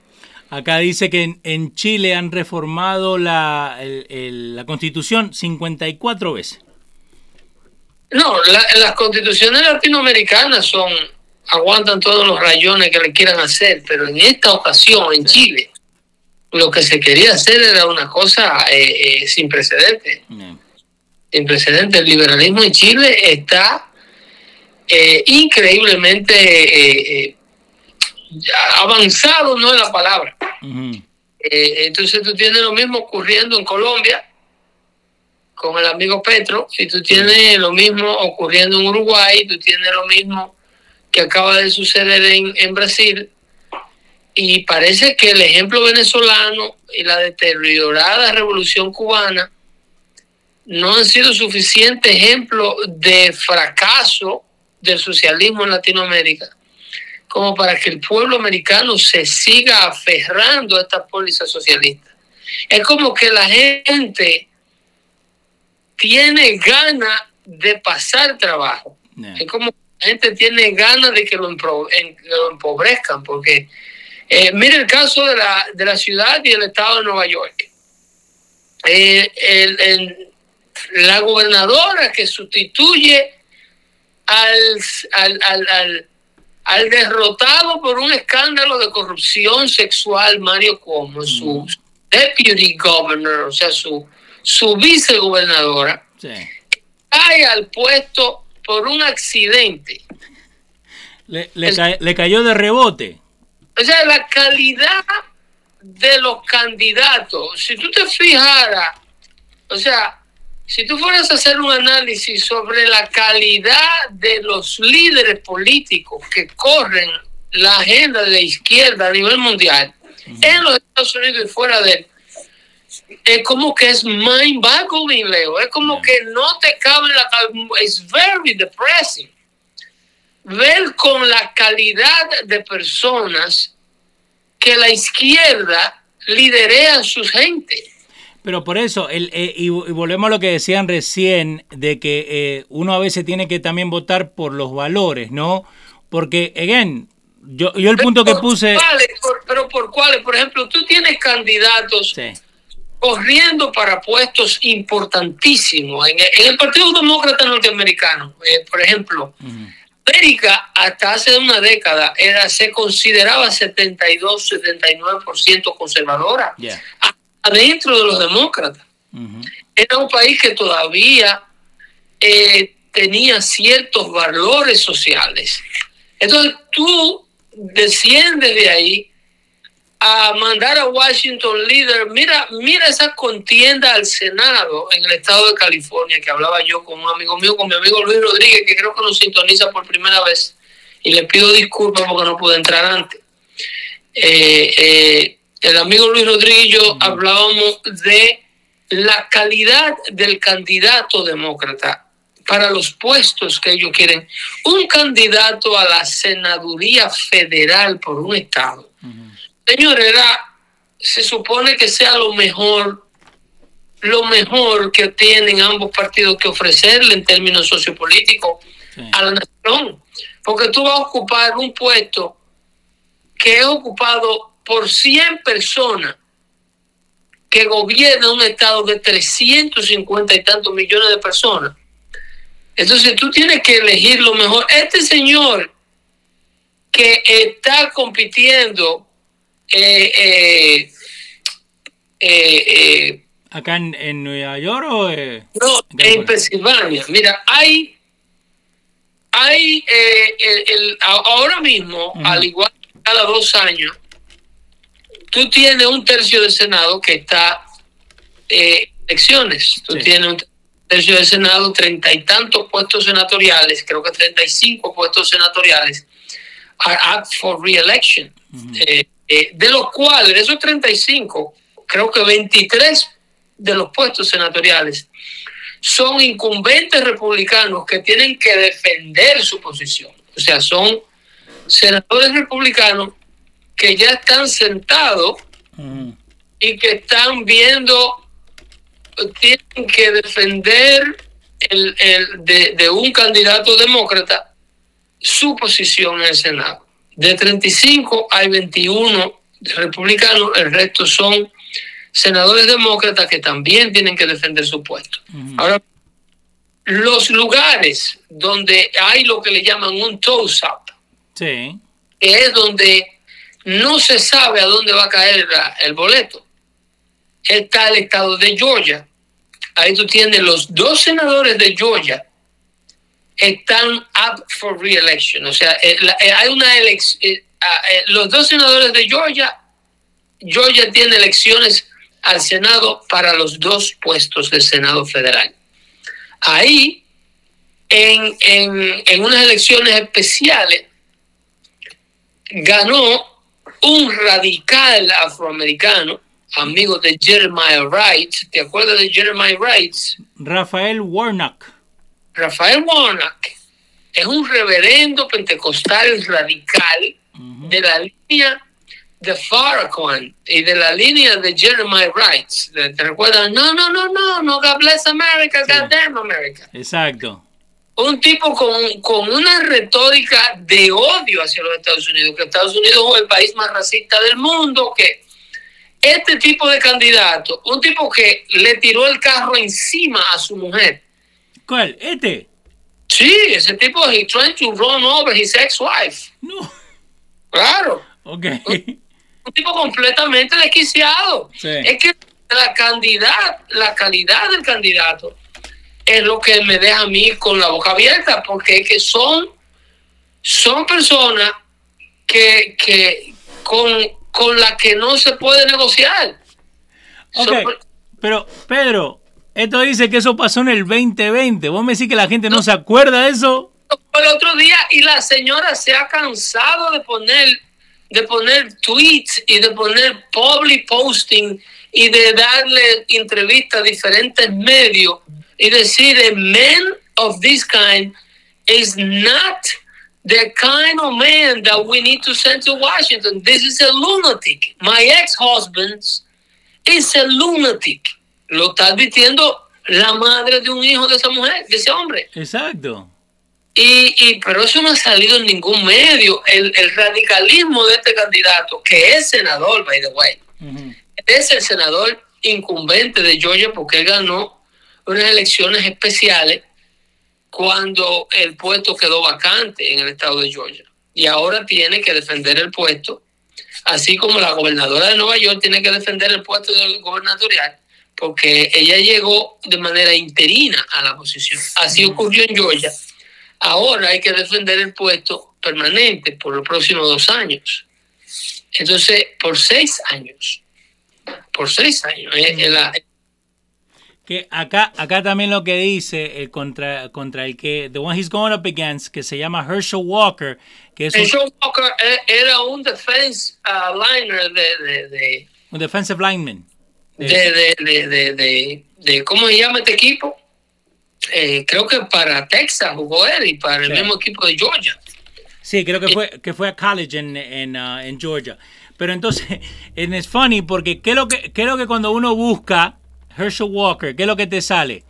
Acá dice que en, en Chile han reformado la, el, el, la constitución 54 veces. No, la, las constituciones latinoamericanas son aguantan todos los rayones que le quieran hacer, pero en esta ocasión en. Chile lo que se quería hacer era una cosa eh, eh, sin precedentes. Yeah. Sin precedentes. El liberalismo en Chile está eh, increíblemente avanzado, no es la palabra. Uh -huh. entonces tú tienes lo mismo ocurriendo en Colombia con el amigo Petro, y tú tienes lo mismo ocurriendo en Uruguay, tú tienes lo mismo que acaba de suceder en, en, Brasil y parece que el ejemplo venezolano y la deteriorada revolución cubana no han sido suficiente ejemplo de fracaso del socialismo en Latinoamérica como para que el pueblo americano se siga aferrando a estas pólizas socialistas. Es como que la gente tiene ganas de pasar trabajo. Yeah. Es como la gente tiene ganas de que lo, lo empobrezcan, porque eh, mire el caso de la, de la ciudad y el estado de Nueva York. Eh, el, el, la gobernadora que sustituye al, al, al, al, al derrotado por un escándalo de corrupción sexual, Mario Cuomo, mm. su deputy governor, o sea, su, su vicegobernadora, sí. cae al puesto por un accidente. Le, le, ca le, cayó de rebote. O sea, la calidad de los candidatos, si tú te fijaras, o sea, si tú fueras a hacer un análisis sobre la calidad de los líderes políticos que corren la agenda de la izquierda a nivel mundial, en los Estados Unidos y fuera de él, es como que es mind boggling, Leo. Es como que no te cabe la. Es very depressing. Ver con la calidad de personas que la izquierda liderea a su gente. Pero por eso, el, eh, y, volvemos a lo que decían recién, de que eh, uno a veces tiene que también votar por los valores, ¿no? Porque, again, yo, yo el punto que puse... ¿cuáles? Por- pero por cuáles, por ejemplo, tú tienes candidatos Sí, corriendo para puestos importantísimos en, en el Partido Demócrata Norteamericano, eh, por ejemplo. América hasta hace una década era se consideraba 72, 79% conservadora yeah, adentro de los demócratas. Era un país que todavía eh, tenía ciertos valores sociales. Entonces tú desciendes de ahí a mandar a Washington líder. Mira, mira esa contienda al Senado en el estado de California que hablaba yo con un amigo mío, con mi amigo Luis Rodríguez, que creo que nos sintoniza por primera vez. Y le pido disculpas porque no pude entrar antes. Eh, eh, el amigo Luis Rodríguez y yo hablábamos de la calidad del candidato demócrata para los puestos que ellos quieren. Un candidato a la senaduría federal por un estado. Señor, era, se supone que sea lo mejor, lo mejor que tienen ambos partidos que ofrecerle en términos sociopolíticos Sí. a la nación. Porque tú vas a ocupar un puesto que es ocupado por 100 personas que gobiernan un estado de 350 y tantos millones de personas. Entonces tú tienes que elegir lo mejor. Este señor que está compitiendo eh, eh, eh, eh, ¿Acá en, en Nueva York o...? eh? no, De en. Pensilvania. Mira, hay, hay eh, el- el- ahora mismo, al igual que cada dos años, tú tienes un tercio del Senado que está eh, elecciones. Tú Sí. tienes un tercio del Senado, treinta y tantos puestos senatoriales, creo que 35 puestos senatoriales, are up for re-election. Eh, eh, de los cuales, de esos 35, creo que 23 de los puestos senatoriales son incumbentes republicanos que tienen que defender su posición. O sea, son senadores republicanos que ya están sentados Ujú. y que están viendo, tienen que defender el, el- de, de un candidato demócrata su posición en el Senado. De 35 hay 21 republicanos, el resto son senadores demócratas que también tienen que defender su puesto. Ahora, los lugares donde hay lo que le llaman un toss-up, Sí. que es donde no se sabe a dónde va a caer la- el boleto. Está el estado de Georgia. Ahí tú tienes los dos senadores de Georgia están up for re-election. O sea, eh, la- eh, hay una elección. los dos senadores de Georgia, Georgia tiene elecciones al Senado para los dos puestos del Senado federal. Ahí, en, en, en unas elecciones especiales, ganó un radical afroamericano, amigo de Jeremiah Wright. ¿Te acuerdas de Jeremiah Wright? Rafael Warnock. Rafael Warnock es un reverendo pentecostal radical de la línea de Farrakhan y de la línea de Jeremiah Wright. ¿Te recuerdas? No, no, no, no, no, God bless America, Sí. God damn America. Exacto. un tipo con, con una retórica de odio hacia los Estados Unidos, que Estados Unidos es el país más racista del mundo, que este tipo de candidato, un tipo que le tiró el carro encima a su mujer. ¿Cuál? ¿Este? Sí, ese tipo, he trying to run over his ex-wife. No. Claro, Ok. un tipo completamente desquiciado. Sí. Es que la candidata, la calidad del candidato es lo que me deja a mí con la boca abierta, porque es que son, son personas que, que con, con las que no se puede negociar. Ok. Son Pero, Pedro, Esto dice que eso pasó en el 2020. ¿Vos me decís que la gente no, se acuerda de eso? El otro día y la señora se ha cansado de poner de poner tweets y de poner public posting y de darle entrevistas a diferentes medios y decir a man of this kind is not the kind of man that we need to send to Washington. This is a lunatic. My ex-husband is a lunatic. Lo está advirtiendo la madre de un hijo de esa mujer, de ese hombre. Exacto. Y, y, pero eso no ha salido en ningún medio. El, el, radicalismo de este candidato, que es senador, by the way, es el senador incumbente de Georgia porque él ganó unas elecciones especiales cuando el puesto quedó vacante en el estado de Georgia. Y ahora tiene que defender el puesto, así como la gobernadora de Nueva York tiene que defender el puesto del gobernatorial, porque ella llegó de manera interina a la posición. Así ocurrió en Georgia. Ahora hay que defender el puesto permanente por los próximos dos años. Entonces, por seis años. Por seis años. Eh, la, que acá, acá también lo que dice el contra, contra el que, the one he's going up against, que se llama Herschel Walker, que es Herschel un, Walker era un defense uh, liner de, de, de, un defensive lineman. De, de, de, de, de, ¿cómo se llama este equipo? Eh, creo que para Texas jugó él y para el sí. mismo equipo de Georgia. Sí, creo que fue, que fue a college en, en, uh, en Georgia. Pero entonces, es funny porque ¿qué es lo que, qué es lo que cuando uno busca Herschel Walker, ¿qué es lo que te sale?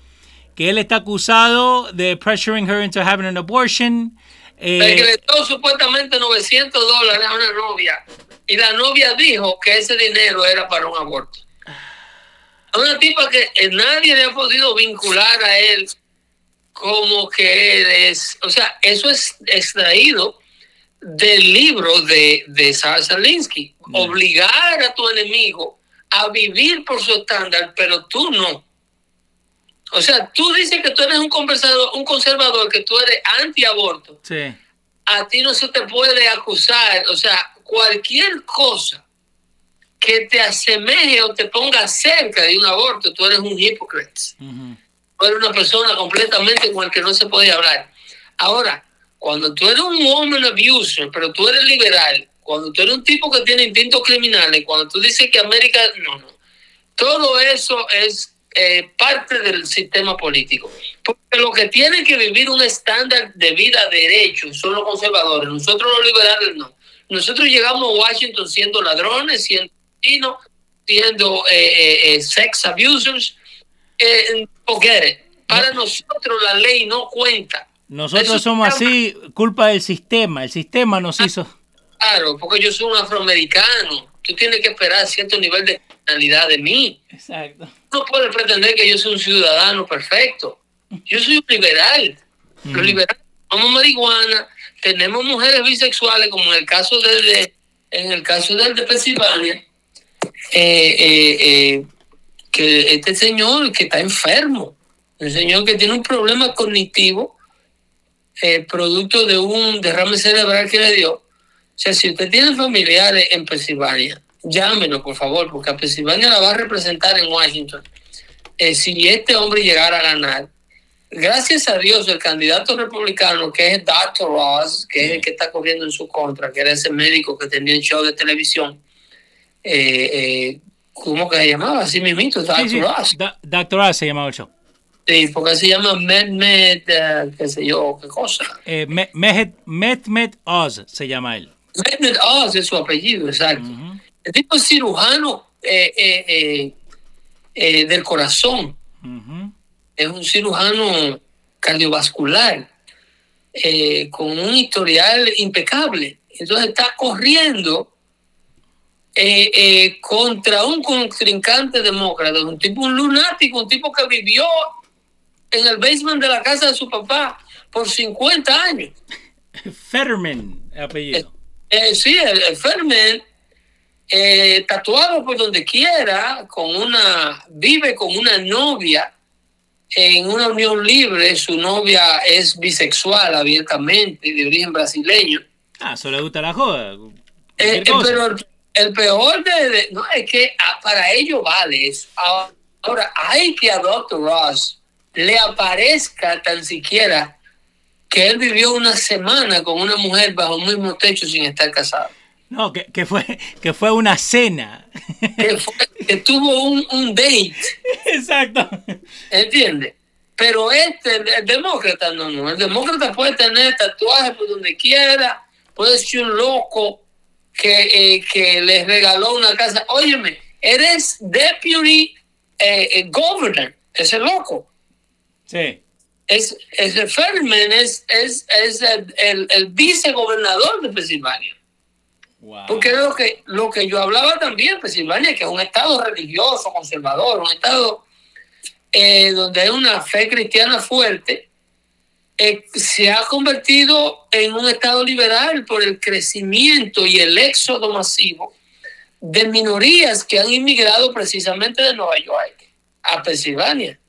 Que él está acusado de pressuring her into having an abortion. Eh, que le dio supuestamente 900 dólares a una novia y la novia dijo que ese dinero era para un aborto. A una tipa que nadie le ha podido vincular a él como que él es, o sea, eso es extraído del libro de, de Sara Salinsky. Mm. Obligar a tu enemigo a vivir por su estándar, pero tú no. O sea, tú dices que tú eres un conservador, un conservador que tú eres antiaborto. Sí. A ti no se te puede acusar, o sea, cualquier cosa que te asemeje o te ponga cerca de un aborto, tú eres un hipócrita. Uh -huh. Tú eres una persona completamente con la que no se puede hablar. Ahora, cuando tú eres un woman abuser, pero tú eres liberal, cuando tú eres un tipo que tiene instintos criminales, cuando tú dices que América, no, no. Todo eso es eh, parte del sistema político. Porque lo que tienen que vivir un estándar de vida derecho son los conservadores. Nosotros los liberales no. Nosotros llegamos a Washington siendo ladrones, siendo siendo eh, eh, sex abusers. forget it. Para no. nosotros la ley no cuenta. Nosotros somos así, culpa del sistema. El sistema nos hizo. Claro, porque yo soy un afroamericano. Tú tienes que esperar cierto nivel de criminalidad de mí. Exacto. No puedes pretender que yo soy un ciudadano perfecto. Yo soy un liberal. Mm. Los liberales tomamos marihuana, tenemos mujeres bisexuales, como en el caso de, de en el caso del de Pensilvania, eh, eh, eh, que este señor que está enfermo, el señor que tiene un problema cognitivo, producto de un derrame cerebral que le dio. O sea, si usted tiene familiares en Pensilvania, llámenos, por favor, porque a Pensilvania la va a representar en Washington. Eh, si este hombre llegara a ganar, gracias a Dios, el candidato republicano, que es Dr. Ross, que es el que está corriendo en su contra, que era ese médico que tenía un show de televisión, eh, eh, ¿cómo que se llamaba? Así mismito, Dr. Sí, sí. Dr. Ross se llamaba el show. Sí, porque se llama Mehmet, uh, qué sé yo, qué cosa. Eh, Mehmet, Mehmet Oz se llama él. Mehmet Oz es su apellido, exacto. Uh -huh. El tipo es cirujano eh, eh, eh, del corazón. Uh -huh. Es un cirujano cardiovascular con un historial impecable. Entonces está corriendo contra un contrincante demócrata, un tipo, un lunático, un tipo que vivió en el basement de la casa de su papá por 50 años. Fetterman, apellido. sí, el, el Fetterman eh, tatuado por donde quiera, con una, vive con una novia en una unión libre, su novia es bisexual abiertamente, de origen brasileño. Ah, eso le gusta la joda. Eh, pero el, peor de, de, no es que ah, para ello vale eso. Ahora, hay que a Dr. Ross le aparezca tan siquiera que él vivió una semana con una mujer bajo el mismo techo sin estar casado. No, que, que fue, que fue una cena. Que, fue- que tuvo un, un date, Exacto. ¿entiendes? Pero este, el demócrata, no, no. El demócrata puede tener tatuajes por donde quiera, puede ser un loco que, eh, que les regaló una casa. Óyeme, eres deputy eh, eh, governor, ese loco. Sí. Es, ese Fetterman es, es, es el, el, el vicegobernador de Pensilvania. Wow. Porque lo que, lo que yo hablaba también, Pensilvania, que es un estado religioso, conservador, un estado eh, donde hay una fe cristiana fuerte, eh, se ha convertido en un estado liberal por el crecimiento y el éxodo masivo de minorías que han inmigrado precisamente de Nueva York a Pensilvania.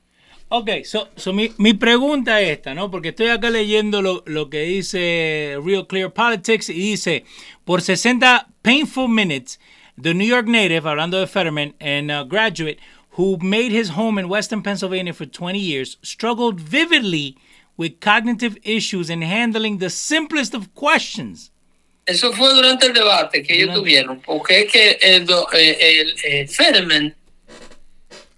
Ok, so, so mi, mi pregunta es esta, ¿no? Porque estoy acá leyendo lo, lo que dice Real Clear Politics y dice, por 60 painful minutes, the New York native, hablando de Fetterman, and a graduate who made his home in Western Pennsylvania for 20 years, struggled vividly with cognitive issues in handling the simplest of questions. Eso fue durante el debate que ellos tuvieron, porque es que el, eh, el, eh, Fetterman,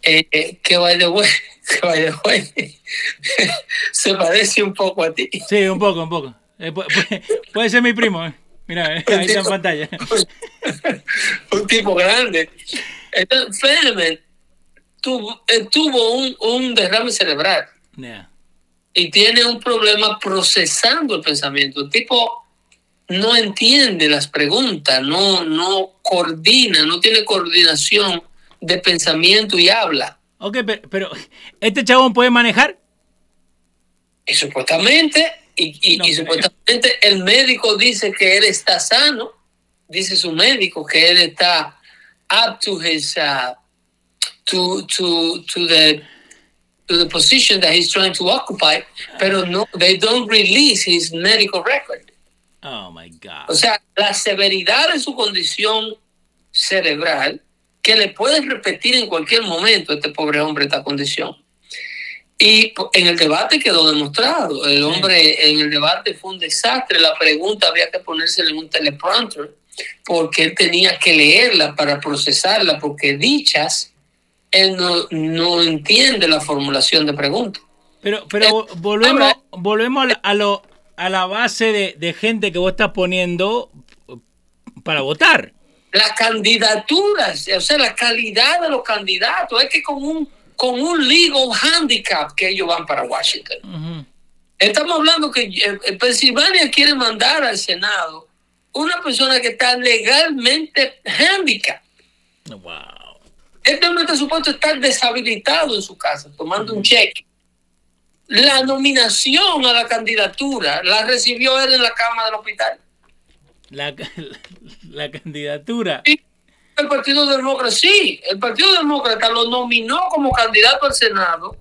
eh, eh, que by the way, que by the way, se parece un poco a ti. Sí, un poco, un poco. Eh, pu- pu- puede ser mi primo, eh. Mira, eh, ahí está en pantalla. un tipo grande. Entonces, Fetterman tuvo, tuvo un, un derrame cerebral Yeah. Y tiene un problema procesando el pensamiento. El tipo no entiende las preguntas, no, no coordina, no tiene coordinación de pensamiento y habla. Ok, pe- pero, ¿este chabón puede manejar? Y supuestamente, y, y- No y creo. supuestamente el médico dice que él está sano, dice su médico que él está up to his uh, to to to the to the position that he's trying to occupy, pero no, they don't release his medical record. Oh my God. O sea, la severidad de su condición cerebral, que le pueden repetir en cualquier momento a este pobre hombre esta condición. Y en el debate quedó demostrado. El hombre en el debate fue un desastre. La pregunta había que ponérsela en un teleprompter porque él tenía que leerla para procesarla, porque dichas, él no, no entiende la formulación de preguntas. Pero, pero Eh, vo- volvemos, ahora- volvemos a, la- a lo, a la base de, de gente que vos estás poniendo para votar. las candidaturas, o sea, la calidad de los candidatos, es que con un, con un legal handicap que ellos van para Washington. Estamos hablando que eh, eh, Pensilvania quiere mandar al Senado una persona que está legalmente handicap. Wow. Este hombre está supuesto estar deshabilitado en su casa, tomando un cheque. La nominación a la candidatura la recibió él en la cama del hospital. La, la candidatura. El Partido Demócrata, sí, el Partido Demócrata lo nominó como candidato al Senado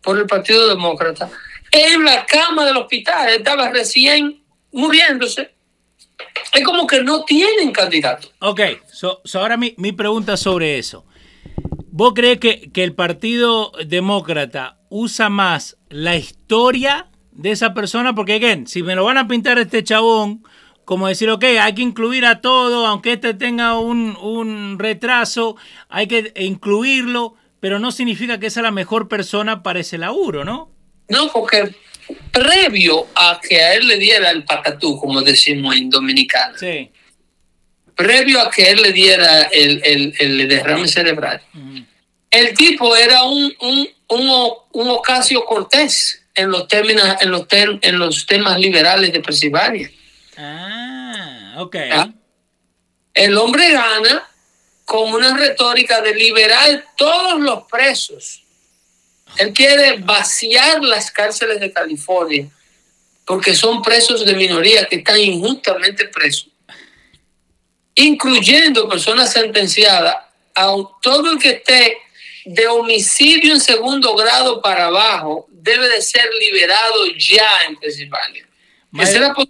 por el Partido Demócrata en la cama del hospital. Estaba recién muriéndose. Es como que no tienen candidato. Ok, so, so ahora mi, mi pregunta sobre eso. ¿Vos crees que, que el Partido Demócrata usa más la historia de esa persona? Porque, again, si me lo van a pintar este chabón, como decir, ok, hay que incluir a todo, aunque este tenga un, un retraso, hay que incluirlo, pero no significa que es la mejor persona para ese laburo, ¿no? No, porque previo a que a él le diera el patatú, como decimos en Dominicana, Sí. Previo a que él le diera el, el- el derrame cerebral, el tipo era un, un, un, un Ocasio Cortés en los, términos, en, los ter- en los temas liberales de Pensilvania. Ah, ok. ¿Ah? El hombre gana con una retórica de liberar todos los presos. Él quiere vaciar las cárceles de California porque son presos de minoría que están injustamente presos, incluyendo personas sentenciadas a todo el que esté de homicidio en segundo grado para abajo debe de ser liberado ya en Pensilvania. Esa es la pos-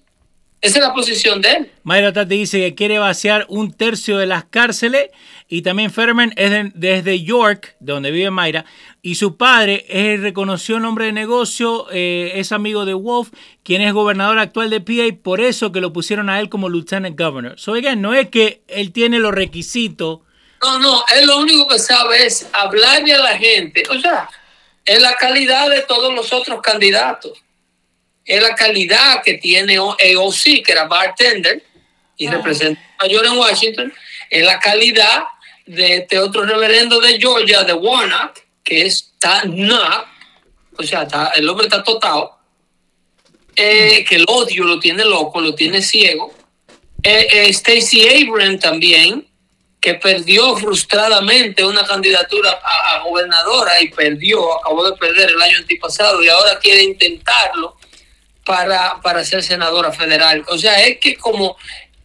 Esa es la posición de él. Mayra Tati dice que quiere vaciar un tercio de las cárceles y también Ferman es de, desde York, donde vive Mayra, y su padre es el reconocido nombre de negocio, eh, es amigo de Wolf, quien es gobernador actual de PA, y por eso que lo pusieron a él como lieutenant governor. So, again, no es que él tiene los requisitos. No, no, él lo único que sabe es hablarle a la gente. O sea, es la calidad de todos los otros candidatos es la calidad que tiene AOC, que era bartender y ah. representa mayor en Washington, es la calidad de este otro reverendo de Georgia, de Warnock, que está not, o sea, el hombre está totado, eh, que el odio lo tiene loco, lo tiene ciego. Eh, eh, Stacey Abrams también, que perdió frustradamente una candidatura a, a, gobernadora y perdió, acabó de perder el año antipasado y ahora quiere intentarlo para, para ser senadora federal. O sea, es que como,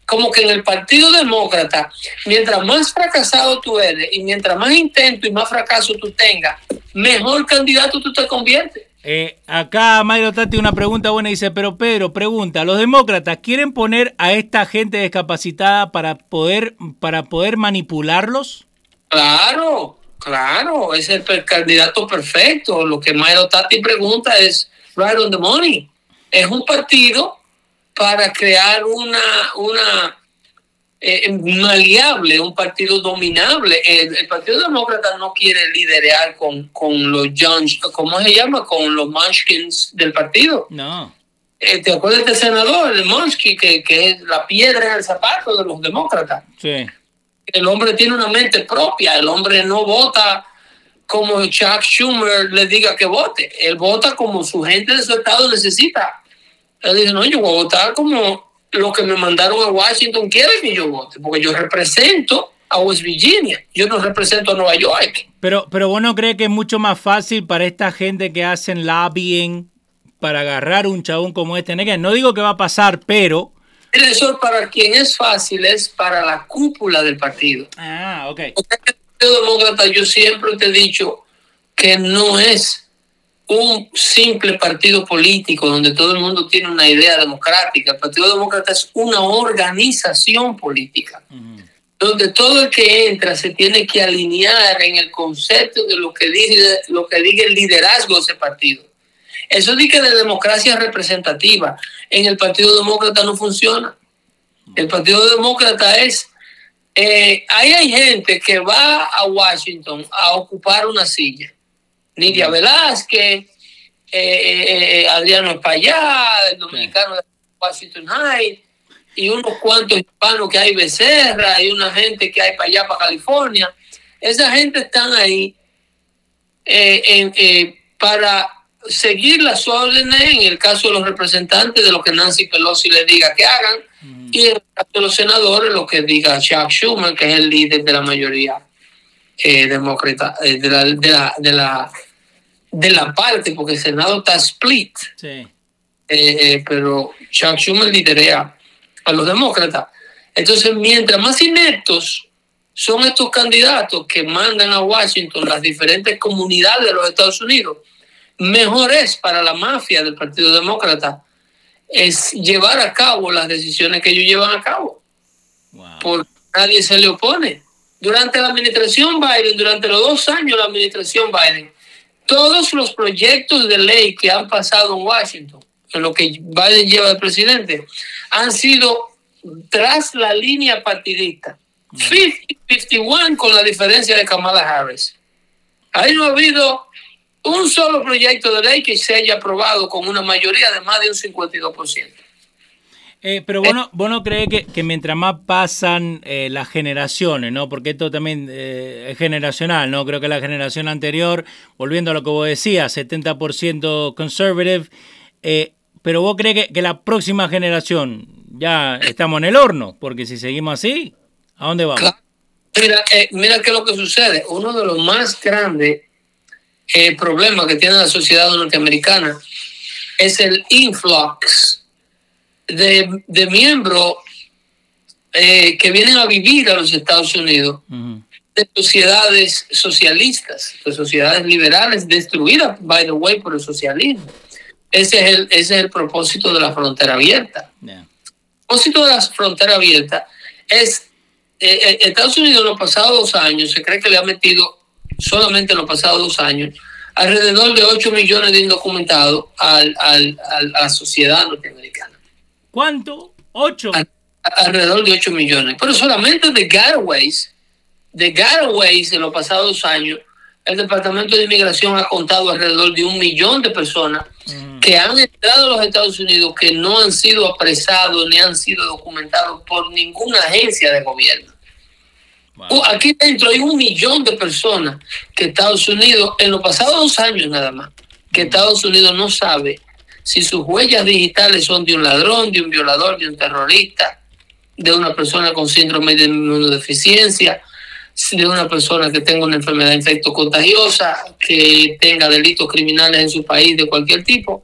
como que en el Partido Demócrata, mientras más fracasado tú eres y mientras más intento y más fracaso tú tengas, mejor candidato tú te conviertes. Eh, acá Mayro Tati una pregunta buena dice, pero Pedro pregunta, ¿los demócratas quieren poner a esta gente discapacitada para poder, para poder manipularlos? Claro, claro, es el candidato perfecto. Lo que Mayro Tati pregunta es right on the money es un partido para crear una, una eh, maleable, un partido dominable. El, Partido Demócrata no quiere liderar con, con los Jones, ¿cómo se llama? Con los Munchkins del partido. No. Eh, ¿Te acuerdas del senador, el Munchkin, que, que es la piedra en el zapato de los demócratas? Sí. El hombre tiene una mente propia, el hombre no vota como Chuck Schumer le diga que vote, él vota como su gente de su estado necesita. Él dice, no, yo voy a votar como lo que me mandaron a Washington quiere que yo vote, porque yo represento a West Virginia, yo no represento a Nueva York. Pero, pero vos no crees que es mucho más fácil para esta gente que hacen lobbying para agarrar un chabón como este? No digo que va a pasar, pero... Eso para quien es fácil es para la cúpula del partido. Ah, ok. Porque el Partido Demócrata yo siempre te he dicho que no es un simple partido político donde todo el mundo tiene una idea democrática. El Partido Demócrata es una organización política, donde todo el que entra se tiene que alinear en el concepto de lo que dice, lo que diga el liderazgo de ese partido. Eso dice de democracia representativa. En el Partido Demócrata no funciona. El Partido Demócrata es... Eh, ahí hay gente que va a Washington a ocupar una silla Nidia Velázquez, eh, eh, eh, Adriano Espallá, el dominicano de Washington High, y unos cuantos hispanos que hay Becerra, y una gente que hay para allá, para California. Esa gente están ahí para seguir las órdenes en el caso de los representantes de lo que Nancy Pelosi les diga que hagan y en el caso de los senadores lo que diga Chuck Schumer, que es el líder de la mayoría demócrata, de la, de la de la parte, porque el Senado está split. Sí. Eh, eh, pero Chuck Schumer liderea a los demócratas. Entonces, mientras más ineptos son estos candidatos que mandan a Washington las diferentes comunidades de los Estados Unidos, mejor es para la mafia del Partido Demócrata es llevar a cabo las decisiones que ellos llevan a cabo. Porque nadie se le opone. Durante la administración Biden, durante los dos años de la administración Biden, todos los proyectos de ley que han pasado en Washington, en lo que Biden lleva de presidente, han sido tras la línea partidista. 50-51 con la diferencia de Kamala Harris. Ahí no ha habido un solo proyecto de ley que se haya aprobado con una mayoría de más de un 52%. Eh, pero vos no, vos no crees que, mientras más pasan eh, las generaciones, ¿no? Porque esto también eh, es generacional, ¿no? Creo que la generación anterior, volviendo a lo que vos decías, 70% conservative, pero vos crees que, la próxima generación ya estamos en el horno, porque si seguimos así, ¿a dónde vamos? Mira, mira qué es lo que sucede. Uno de los más grandes problemas que tiene la sociedad norteamericana es el influx de, de miembros eh, que vienen a vivir a los Estados Unidos, de sociedades socialistas, de sociedades liberales destruidas, by the way, por el socialismo. Ese es el, ese es el propósito de la frontera abierta. propósito de las fronteras abiertas es eh, eh, Estados Unidos en los pasados dos años se cree que le ha metido solamente en los pasados dos años alrededor de 8 millones de indocumentados al, al, al, a la sociedad norteamericana. ¿Cuánto? ¿8? alrededor de 8 millones. Pero solamente de Garaways, de Garaways en los pasados dos años, el Departamento de Inmigración ha contado alrededor de un millón de personas mm. que han entrado a los Estados Unidos que no han sido apresados ni han sido documentados por ninguna agencia de gobierno. Aquí dentro hay un millón de personas que Estados Unidos, en los pasados dos años nada más, que Estados Unidos no sabe si sus huellas digitales son de un ladrón, de un violador, de un terrorista, de una persona con síndrome de inmunodeficiencia, de una persona que tenga una enfermedad infecto contagiosa, que tenga delitos criminales en su país de cualquier tipo.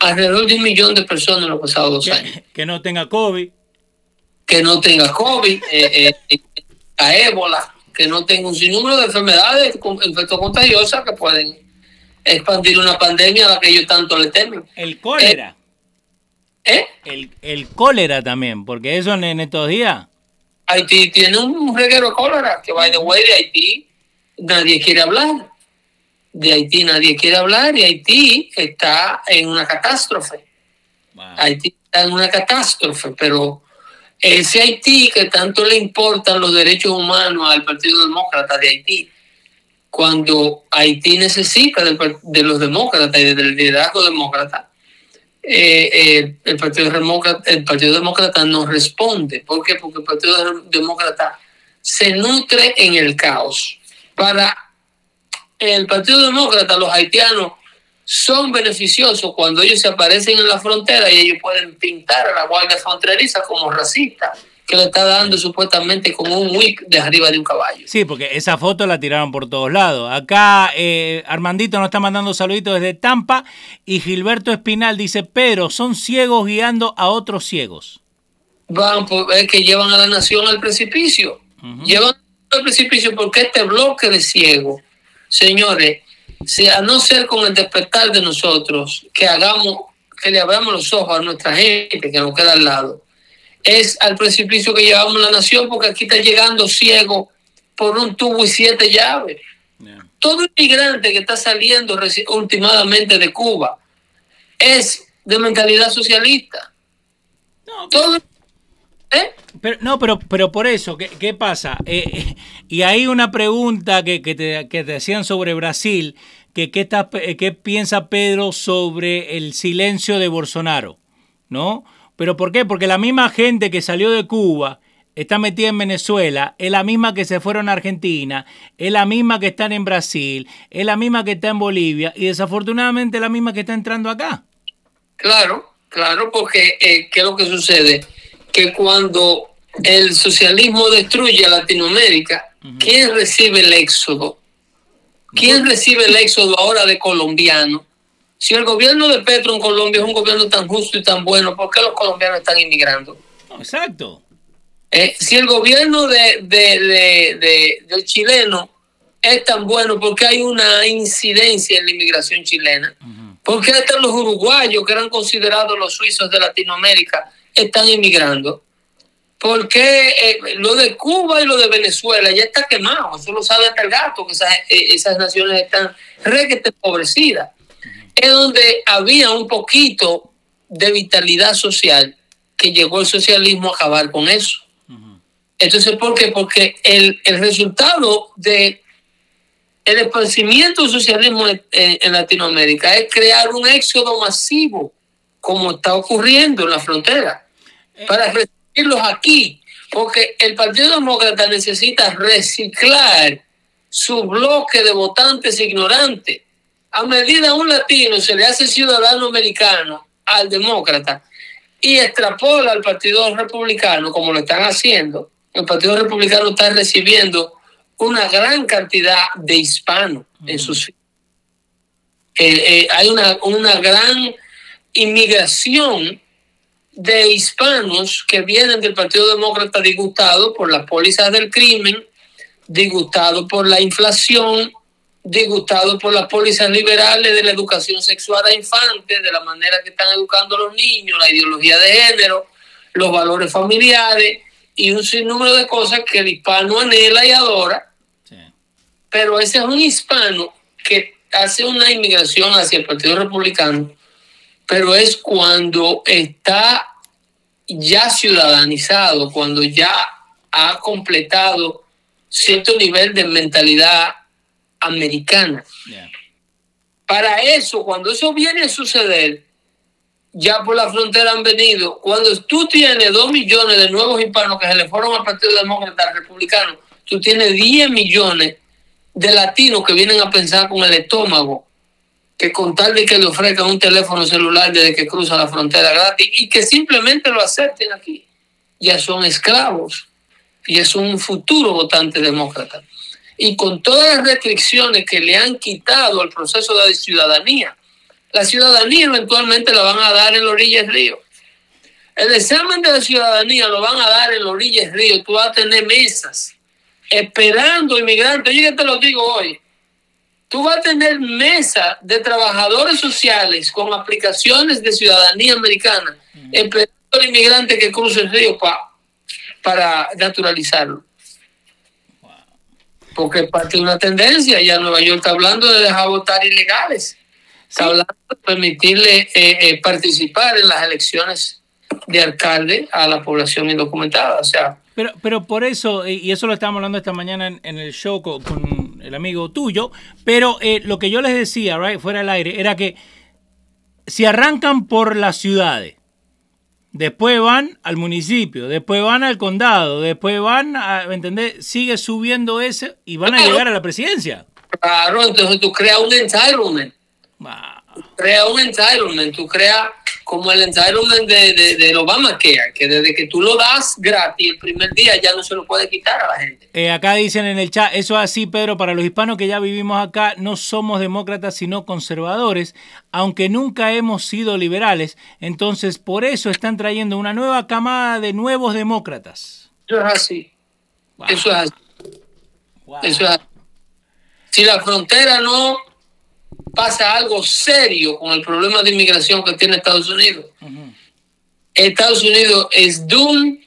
Alrededor de un millón de personas en los pasados dos años. Que no tenga COVID. Que no tenga COVID, eh, eh, a ébola, que no tenga un sinnúmero de enfermedades infecto contagiosas que pueden expandir una pandemia a la que ellos tanto le temen. El cólera. ¿Eh? El, el cólera también, porque eso en estos días Haití tiene un reguero de cólera, que by the way, de Haití nadie quiere hablar. De Haití nadie quiere hablar y Haití está en una catástrofe. Haití está en una catástrofe, pero ese Haití que tanto le importan los derechos humanos al Partido Demócrata de Haití, cuando Haití necesita de, los demócratas y del liderazgo demócrata, eh, el, Partido Demócrata, el Partido Demócrata no responde. ¿Por qué? Porque el Partido Demócrata se nutre en el caos. Para el Partido Demócrata, los haitianos son beneficiosos cuando ellos se aparecen en la frontera y ellos pueden pintar a la Guardia Fronteriza como racista que le está dando supuestamente como un wick de arriba de un caballo. Sí, porque esa foto la tiraron por todos lados. Acá eh, Armandito nos está mandando saluditos desde Tampa y Gilberto Espinal dice, pero son ciegos guiando a otros ciegos. Van, pues, es que llevan a la nación al precipicio. Llevan al precipicio porque este bloque de ciegos, señores, si a no ser con el despertar de nosotros, que hagamos, que le abramos los ojos a nuestra gente que nos queda al lado, es al precipicio que llevamos la nación, porque aquí está llegando ciego por un tubo y siete llaves. Todo inmigrante que está saliendo últimamente de Cuba es de mentalidad socialista. No, Todo, ¿eh? pero, no, pero, pero por eso, ¿qué, qué pasa? Eh, eh, y hay una pregunta que, que, te, que te hacían sobre Brasil, que qué, está, qué piensa Pedro sobre el silencio de Bolsonaro, ¿no? ¿Pero por qué? Porque la misma gente que salió de Cuba está metida en Venezuela, es la misma que se fueron a Argentina, es la misma que están en Brasil, es la misma que está en Bolivia y desafortunadamente es la misma que está entrando acá. Claro, claro, porque eh, ¿qué es lo que sucede? Que cuando el socialismo destruye a Latinoamérica, ¿quién recibe el éxodo? ¿Quién recibe el éxodo ahora de colombianos? Si el gobierno de Petro en Colombia es un gobierno tan justo y tan bueno, ¿por qué los colombianos están inmigrando? exacto. Eh, si el gobierno de, del chileno es tan bueno, ¿por qué hay una incidencia en la inmigración chilena? ¿Por qué hasta los uruguayos, que eran considerados los suizos de Latinoamérica, están inmigrando? ¿Por qué eh, lo de Cuba y lo de Venezuela ya está quemado? Eso lo sabe hasta el gato, que esas, eh, esas naciones están requete empobrecidas es donde había un poquito de vitalidad social que llegó el socialismo a acabar con eso. Entonces, ¿por qué? Porque el, resultado de el esparcimiento del socialismo en, Latinoamérica es crear un éxodo masivo, como está ocurriendo en la frontera, eh. para recibirlos aquí, porque el Partido Demócrata necesita reciclar su bloque de votantes ignorantes a medida un latino se le hace ciudadano americano al demócrata y extrapola al Partido Republicano, como lo están haciendo, el Partido Republicano está recibiendo una gran cantidad de hispanos en sus eh, eh, hay una, una gran inmigración de hispanos que vienen del Partido Demócrata disgustados por las pólizas del crimen, disgustados por la inflación, disgustados por las pólizas liberales de la educación sexual a infantes, de la manera que están educando a los niños, la ideología de género, los valores familiares y un sinnúmero de cosas que el hispano anhela y adora. Pero ese es un hispano que hace una inmigración hacia el Partido Republicano, pero es cuando está ya ciudadanizado, cuando ya ha completado cierto nivel de mentalidad americana. Para eso, cuando eso viene a suceder, ya por la frontera han venido, cuando tú tienes dos millones de nuevos hispanos que se le fueron al Partido Demócrata Republicano, tú tienes 10 millones de latinos que vienen a pensar con el estómago que con tal de que le ofrezcan un teléfono celular desde que cruza la frontera gratis y que simplemente lo acepten aquí, ya son esclavos y es un futuro votante demócrata. Y con todas las restricciones que le han quitado al proceso de ciudadanía, la ciudadanía eventualmente la van a dar en la orilla del río. El examen de la ciudadanía lo van a dar en la orilla del río. Tú vas a tener mesas esperando inmigrantes. Yo te lo digo hoy. Tú vas a tener mesas de trabajadores sociales con aplicaciones de ciudadanía americana esperando al inmigrante que cruce el río para para naturalizarlo. Porque parte de una tendencia, ya Nueva York está hablando de dejar votar ilegales, está hablando de permitirle eh, eh, participar en las elecciones de alcalde a la población indocumentada. O sea, pero, pero por eso, y eso lo estábamos hablando esta mañana en, el show con, el amigo tuyo, pero eh, lo que yo les decía, right, fuera del aire, era que si arrancan por las ciudades, después van al municipio, después van al condado, después van a, ¿me entendés? Sigue subiendo ese y van a llegar a la presidencia. Claro, entonces tú creas un entitlement. Crea un entitlement, tú creas como el entitlement de, de, de Obama que desde que tú lo das gratis el primer día ya no se lo puede quitar a la gente. Eh, acá dicen en el chat, eso es así, Pedro, para los hispanos que ya vivimos acá, no somos demócratas sino conservadores, aunque nunca hemos sido liberales, entonces por eso están trayendo una nueva camada de nuevos demócratas. Eso es así. Eso es así. Eso es así. Si la frontera no pasa algo serio con el problema de inmigración que tiene Estados Unidos. Estados Unidos is doomed,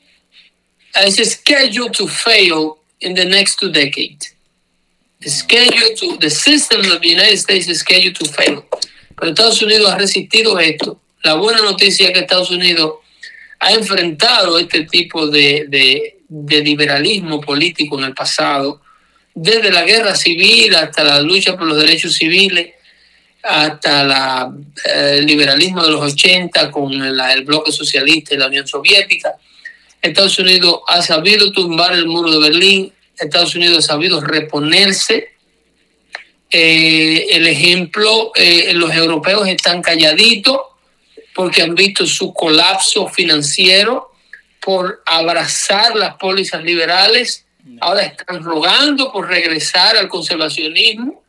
is scheduled to fail in the next two decades. Scheduled to, the system of the United States is scheduled to fail. Pero Estados Unidos ha resistido esto. La buena noticia es que Estados Unidos ha enfrentado este tipo de, de, de liberalismo político en el pasado, desde la guerra civil hasta la lucha por los derechos civiles, hasta la, eh, el liberalismo de los 80 con el bloque socialista y la Unión Soviética. Estados Unidos ha sabido tumbar el muro de Berlín, Estados Unidos ha sabido reponerse. Eh, el ejemplo, eh, los europeos están calladitos porque han visto su colapso financiero por abrazar las pólizas liberales. Ahora están rogando por regresar al conservacionismo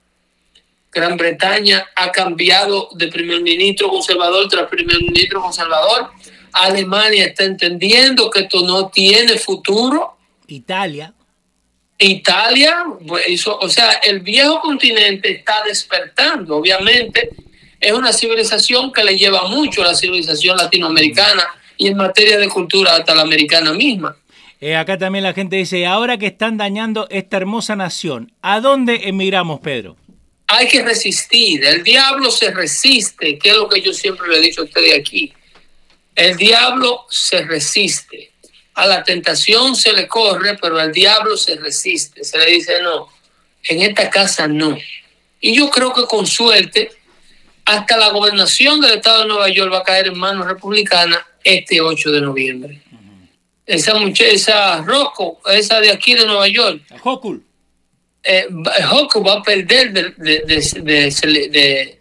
Gran Bretaña ha cambiado de primer ministro conservador tras primer ministro conservador. Alemania está entendiendo que esto no tiene futuro. Italia. Italia, pues, o sea, el viejo continente está despertando. Obviamente, es una civilización que le lleva mucho a la civilización latinoamericana y en materia de cultura hasta la americana misma. Eh, acá también la gente dice, ahora que están dañando esta hermosa nación, ¿a dónde emigramos, Pedro? Hay que resistir. El diablo se resiste, que es lo que yo siempre le he dicho a ustedes aquí. El diablo se resiste. A la tentación se le corre, pero al diablo se resiste. Se le dice, no, en esta casa no. Y yo creo que con suerte, hasta la gobernación del estado de Nueva York va a caer en manos republicanas este 8 de noviembre. Esa muchacha, esa Rocco, esa de aquí de Nueva York. Hocul eh, va a perder de, de, de,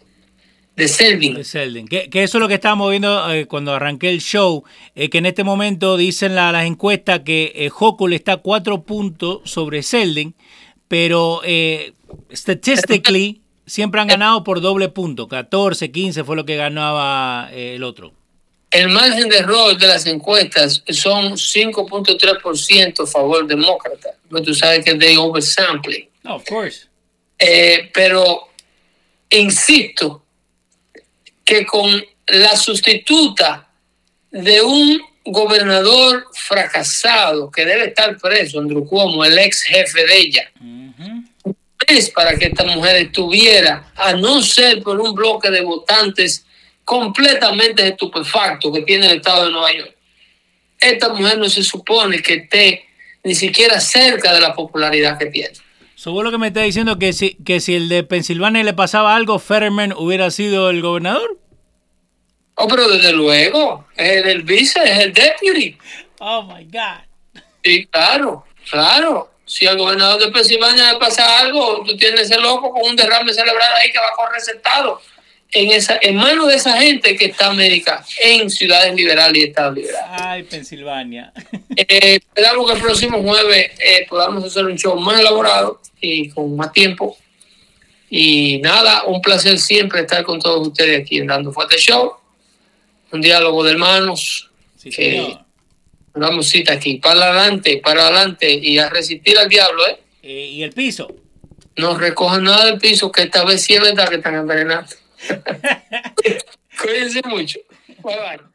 de Selden. Que, eso es lo que estábamos viendo eh, cuando arranqué el show, eh, que en este momento dicen las encuestas que eh, le está cuatro puntos sobre Selden, pero eh, statistically siempre han ganado por doble punto, 14, 15 fue lo que ganaba el otro. El margen de error de las encuestas son 5.3% a favor demócrata. Tú sabes que es de oversampling. Of course. Eh, pero insisto que con la sustituta de un gobernador fracasado que debe estar preso, Andrew Cuomo, el ex jefe de ella. Es para que esta mujer estuviera, a no ser por un bloque de votantes completamente estupefacto que tiene el estado de Nueva York. Esta mujer no se supone que esté ni siquiera cerca de la popularidad que tiene. ¿Seguro lo que me está diciendo que si, que si el de Pensilvania le pasaba algo, Fetterman hubiera sido el gobernador? Oh, pero desde luego, es el vice, es el deputy. Oh my God. Sí, claro, claro. Si al gobernador de Pensilvania le pasa algo, tú tienes ese loco con un derrame cerebral ahí que va a correr sentado en, esa, en manos de esa gente que está América en ciudades liberales y estados liberales. Ay, Pensilvania. Eh, esperamos que el próximo jueves eh, podamos hacer un show más elaborado y con más tiempo. Y nada, un placer siempre estar con todos ustedes aquí en Dando Fuerte Show. Un diálogo de hermanos. Sí, que damos cita aquí, para adelante, para adelante y a resistir al diablo, ¿eh? Eh, ¿Y el piso? No recojan nada del piso, que esta vez sí es verdad que están envenenando. Cuídense mucho. Bye bye.